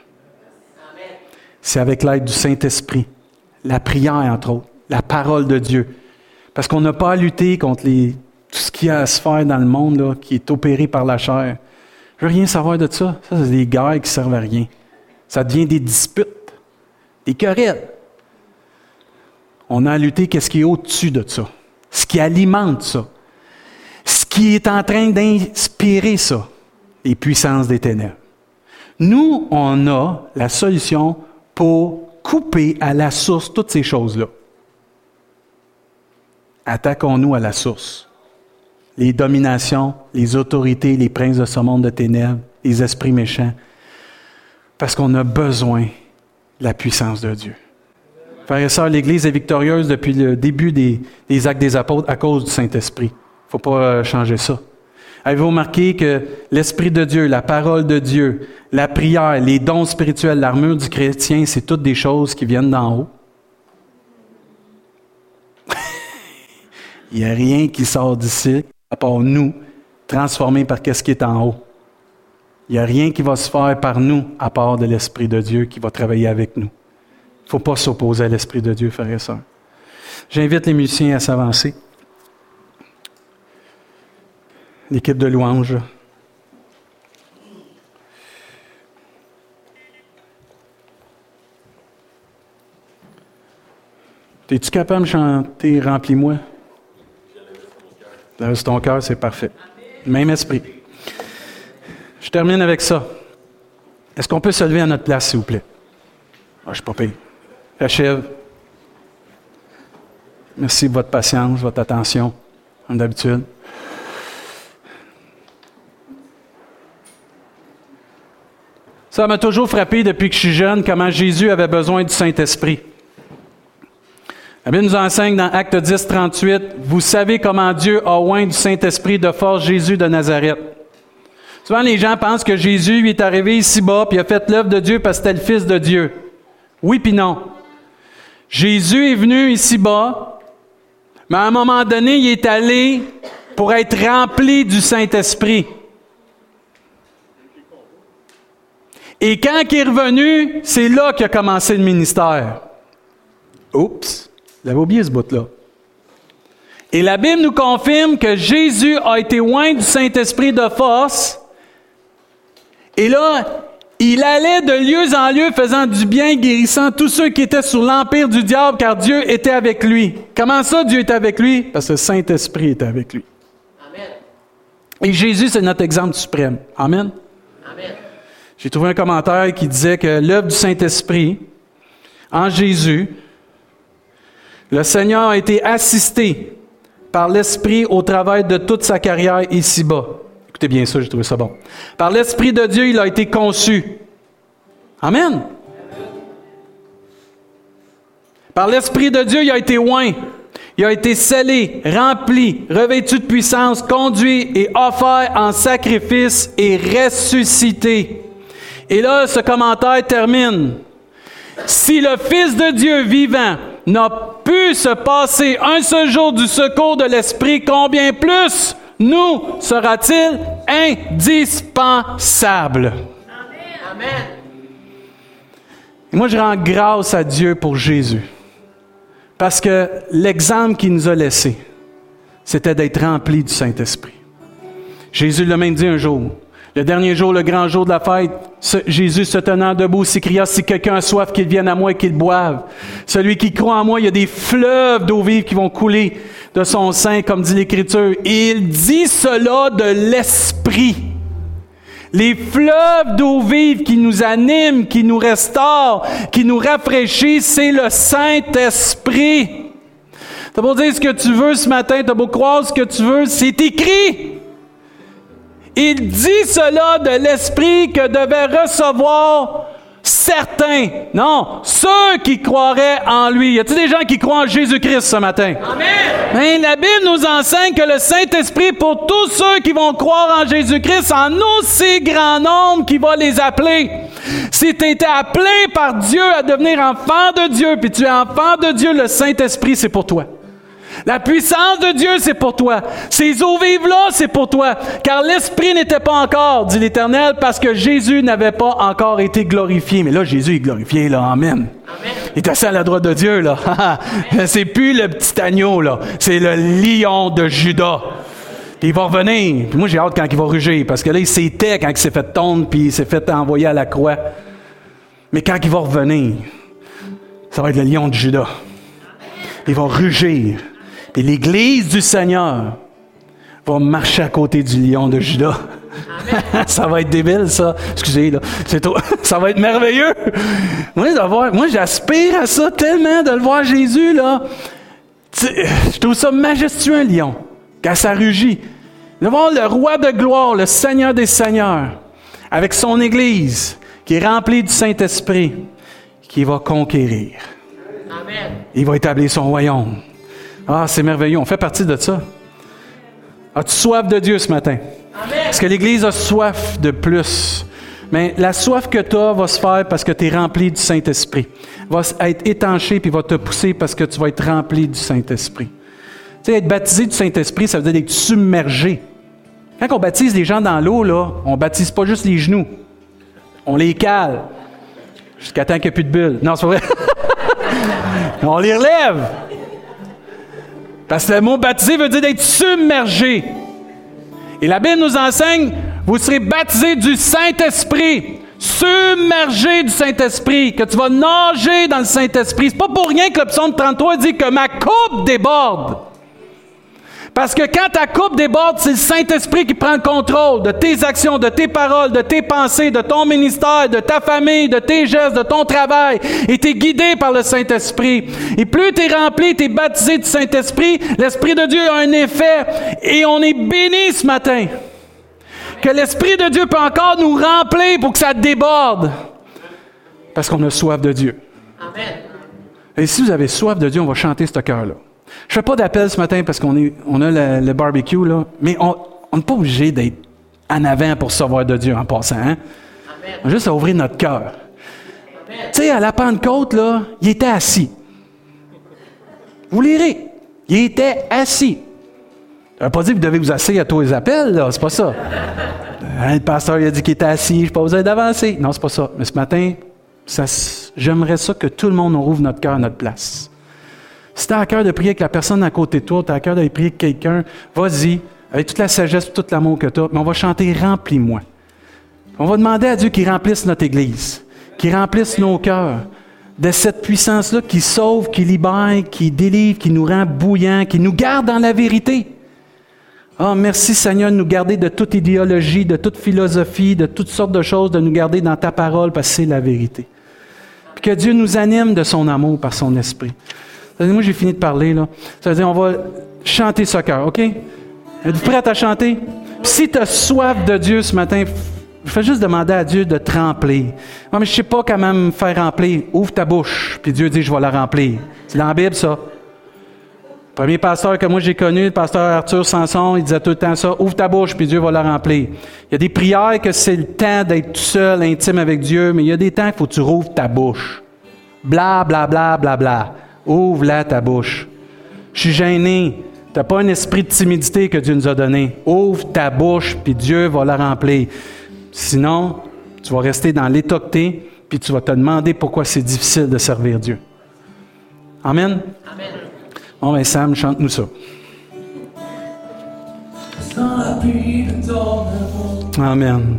C'est avec l'aide du Saint-Esprit, la prière entre autres, la parole de Dieu. Parce qu'on n'a pas à lutter contre tout ce qu'il y a à se faire dans le monde qui est opéré par la chair. Je veux rien savoir de ça. Ça, c'est des guerres qui servent à rien. Ça devient des disputes, des querelles. On a à lutter qu'est-ce qui est au-dessus de ça, ce qui alimente ça, ce qui est en train d'inspirer ça, les puissances des ténèbres. Nous, on a la solution pour couper à la source toutes ces choses-là. Attaquons-nous à la source. Les dominations, les autorités, les princes de ce monde de ténèbres, les esprits méchants, parce qu'on a besoin de la puissance de Dieu. Frères et sœurs, l'Église est victorieuse depuis le début des, actes des apôtres à cause du Saint-Esprit. Il ne faut pas euh, changer ça. Avez-vous remarqué que l'Esprit de Dieu, la parole de Dieu, la prière, les dons spirituels, l'armure du chrétien, c'est toutes des choses qui viennent d'en haut? [laughs] Il n'y a rien qui sort d'ici, à part nous, transformés par ce qui est en haut. Il n'y a rien qui va se faire par nous, à part de l'Esprit de Dieu qui va travailler avec nous. Il ne faut pas s'opposer à l'Esprit de Dieu, frères et sœurs. J'invite les musiciens à s'avancer. L'équipe de louanges. Es-tu capable de chanter Remplis-moi? C'est ton cœur, c'est parfait. Même esprit. Je termine avec ça. Est-ce qu'on peut se lever à notre place, s'il vous plaît? Ah, je ne suis pas payé. Achève. Merci de votre patience, votre attention, comme d'habitude. Ça m'a toujours frappé depuis que je suis jeune comment Jésus avait besoin du Saint-Esprit. La Bible nous enseigne dans Acte 10, 38, Vous savez comment Dieu a oint du Saint-Esprit de force Jésus de Nazareth. Souvent, les gens pensent que Jésus est arrivé ici-bas, puis a fait l'œuvre de Dieu parce que c'était le Fils de Dieu. Oui, puis non. Jésus est venu ici-bas, mais à un moment donné, il est allé pour être rempli du Saint-Esprit. Et quand il est revenu, c'est là qu'il a commencé le ministère. Oups! J'avais oublié ce bout-là. Et la Bible nous confirme que Jésus a été loin du Saint-Esprit de force. Et là, il allait de lieu en lieu faisant du bien, guérissant tous ceux qui étaient sous l'empire du diable, car Dieu était avec lui. Comment ça, Dieu était avec lui? Parce que le Saint-Esprit était avec lui. Amen. Et Jésus, c'est notre exemple suprême. Amen. Amen. J'ai trouvé un commentaire qui disait que l'œuvre du Saint-Esprit en Jésus le Seigneur a été assisté par l'Esprit au travail de toute sa carrière ici-bas. Écoutez bien ça, j'ai trouvé ça bon. Par l'Esprit de Dieu, il a été conçu. Amen. Par l'Esprit de Dieu, il a été oint. Il a été scellé, rempli, revêtu de puissance, conduit et offert en sacrifice et ressuscité. Et là, ce commentaire termine. Si le Fils de Dieu vivant n'a pu se passer un seul jour du secours de l'Esprit, combien plus nous sera-t-il indispensable? Amen. Et moi, je rends grâce à Dieu pour Jésus. Parce que l'exemple qu'il nous a laissé, c'était d'être rempli du Saint-Esprit. Jésus l'a même dit un jour, le dernier jour, le grand jour de la fête, Jésus se tenant debout s'écria, si quelqu'un a soif, qu'il vienne à moi et qu'il boive. Celui qui croit en moi, il y a des fleuves d'eau vive qui vont couler de son sein, comme dit l'Écriture. Et il dit cela de l'Esprit. Les fleuves d'eau vive qui nous animent, qui nous restaurent, qui nous rafraîchissent, c'est le Saint-Esprit. T'as beau dire ce que tu veux ce matin, t'as beau croire ce que tu veux, c'est écrit. Il dit cela de l'Esprit que devaient recevoir certains. Non, ceux qui croiraient en lui. Y a-t-il des gens qui croient en Jésus-Christ ce matin? Amen. Mais la Bible nous enseigne que le Saint-Esprit, pour tous ceux qui vont croire en Jésus-Christ, en aussi grand nombre qui va les appeler. Si tu été appelé par Dieu à devenir enfant de Dieu, puis tu es enfant de Dieu, le Saint-Esprit, c'est pour toi. La puissance de Dieu, c'est pour toi. Ces eaux vives-là, c'est pour toi. Car l'Esprit n'était pas encore, dit l'Éternel, parce que Jésus n'avait pas encore été glorifié. Mais là, Jésus est glorifié, là. Amen. Il est assis à la droite de Dieu, là. [laughs] c'est plus le petit agneau, là. C'est le lion de Judas. il va revenir. Puis moi, j'ai hâte quand il va rugir, parce que là, il s'était quand il s'est fait tondre, puis il s'est fait envoyer à la croix. Mais quand il va revenir, ça va être le lion de Judas. il va rugir. Puis l'Église du Seigneur va marcher à côté du lion de Judas. [laughs] ça va être débile, ça. Excusez, là. C'est [laughs] ça va être merveilleux. Moi, moi j'aspire à ça tellement de le voir Jésus, là. Je trouve ça majestueux, un lion, quand ça rugit. De voir le roi de gloire, le Seigneur des Seigneurs, avec son Église, qui est remplie du Saint-Esprit, qui va conquérir. Amen. Il va établir son royaume. Ah, c'est merveilleux. On fait partie de ça. As-tu soif de Dieu ce matin? Est-ce que l'Église a soif de plus? Mais la soif que tu as va se faire parce que tu es rempli du Saint-Esprit. Va être étanché puis va te pousser parce que tu vas être rempli du Saint-Esprit. Tu sais, être baptisé du Saint-Esprit, ça veut dire être submergé. Quand on baptise les gens dans l'eau, là, on baptise pas juste les genoux. On les cale. Jusqu'à temps qu'il n'y ait plus de bulles. Non, c'est vrai. [laughs] on les relève. Parce que le mot baptisé veut dire d'être submergé. Et la Bible nous enseigne, vous serez baptisés du Saint-Esprit, submergé du Saint-Esprit, que tu vas nager dans le Saint-Esprit. C'est pas pour rien que le psaume 33 dit que ma coupe déborde. Parce que quand ta coupe déborde, c'est le Saint-Esprit qui prend le contrôle de tes actions, de tes paroles, de tes pensées, de ton ministère, de ta famille, de tes gestes, de ton travail. Et tu es guidé par le Saint-Esprit. Et plus tu es rempli, tu es baptisé du Saint-Esprit, l'Esprit de Dieu a un effet. Et on est béni ce matin. Que l'Esprit de Dieu peut encore nous remplir pour que ça déborde. Parce qu'on a soif de Dieu. Amen. Et si vous avez soif de Dieu, on va chanter ce cœur-là. Je fais pas d'appel ce matin parce qu'on on a le, barbecue, là, mais on n'est pas obligé d'être en avant pour savoir de Dieu en passant. Hein? On a juste à ouvrir notre cœur. Tu sais, à la Pentecôte, là, il était assis. Vous lirez. Il était assis. Ça veut pas dire que vous devez vous asseoir à tous les appels, là. C'est pas ça. Hein, le pasteur il a dit qu'il était assis, je n'ai pas besoin d'avancer. Non, c'est pas ça. Mais ce matin, j'aimerais ça que tout le monde ouvre notre cœur à notre place. Si tu as à cœur de prier avec la personne à côté de toi, tu as à cœur de prier avec quelqu'un, vas-y, avec toute la sagesse, tout l'amour que tu as, mais on va chanter Remplis-moi. On va demander à Dieu qu'il remplisse notre Église, qu'il remplisse nos cœurs de cette puissance-là qui sauve, qui libère, qui délivre, qui nous rend bouillants, qui nous garde dans la vérité. Oh, merci Seigneur de nous garder de toute idéologie, de toute philosophie, de toutes sortes de choses, de nous garder dans ta parole parce que c'est la vérité. Puis que Dieu nous anime de son amour par son esprit. Moi, j'ai fini de parler, là. Ça veut dire, on va chanter ce cœur, OK? Êtes-vous prête à chanter? si tu as soif de Dieu ce matin, fais juste demander à Dieu de te remplir. Non, mais je sais pas comment me faire remplir. Ouvre ta bouche, puis Dieu dit, je vais la remplir. C'est dans la Bible, ça. Le premier pasteur que moi j'ai connu, le pasteur Arthur Sanson, il disait tout le temps ça, ouvre ta bouche, puis Dieu va la remplir. Il y a des prières que c'est le temps d'être tout seul, intime avec Dieu, mais il y a des temps qu'il faut que tu rouvres ta bouche. Bla, bla, bla, bla, bla. Ouvre-la ta bouche. Je suis gêné. Tu n'as pas un esprit de timidité que Dieu nous a donné. Ouvre ta bouche, puis Dieu va la remplir. Sinon, tu vas rester dans l'étocté, puis tu vas te demander pourquoi c'est difficile de servir Dieu. Amen? Amen. Bon, ben Sam, chante-nous ça. Amen.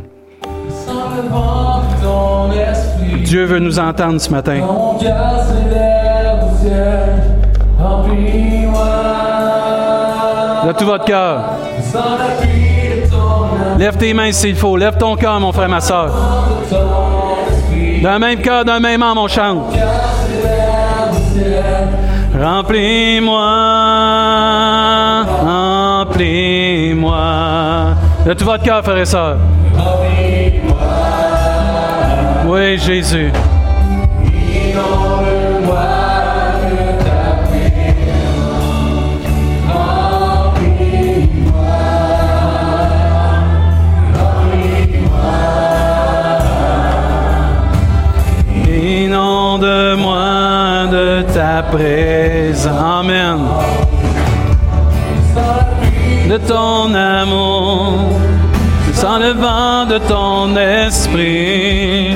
Dieu veut nous entendre ce matin. De tout votre cœur. Lève tes mains s'il faut. Lève ton cœur, mon frère, ma soeur. D'un même cœur, d'un même âme, on chante. Remplis-moi, remplis-moi. De tout votre cœur, frère et soeur. Oui, Jésus. Inonde-moi de ta présence. Amen. De ton amour, sans le vent de ton esprit.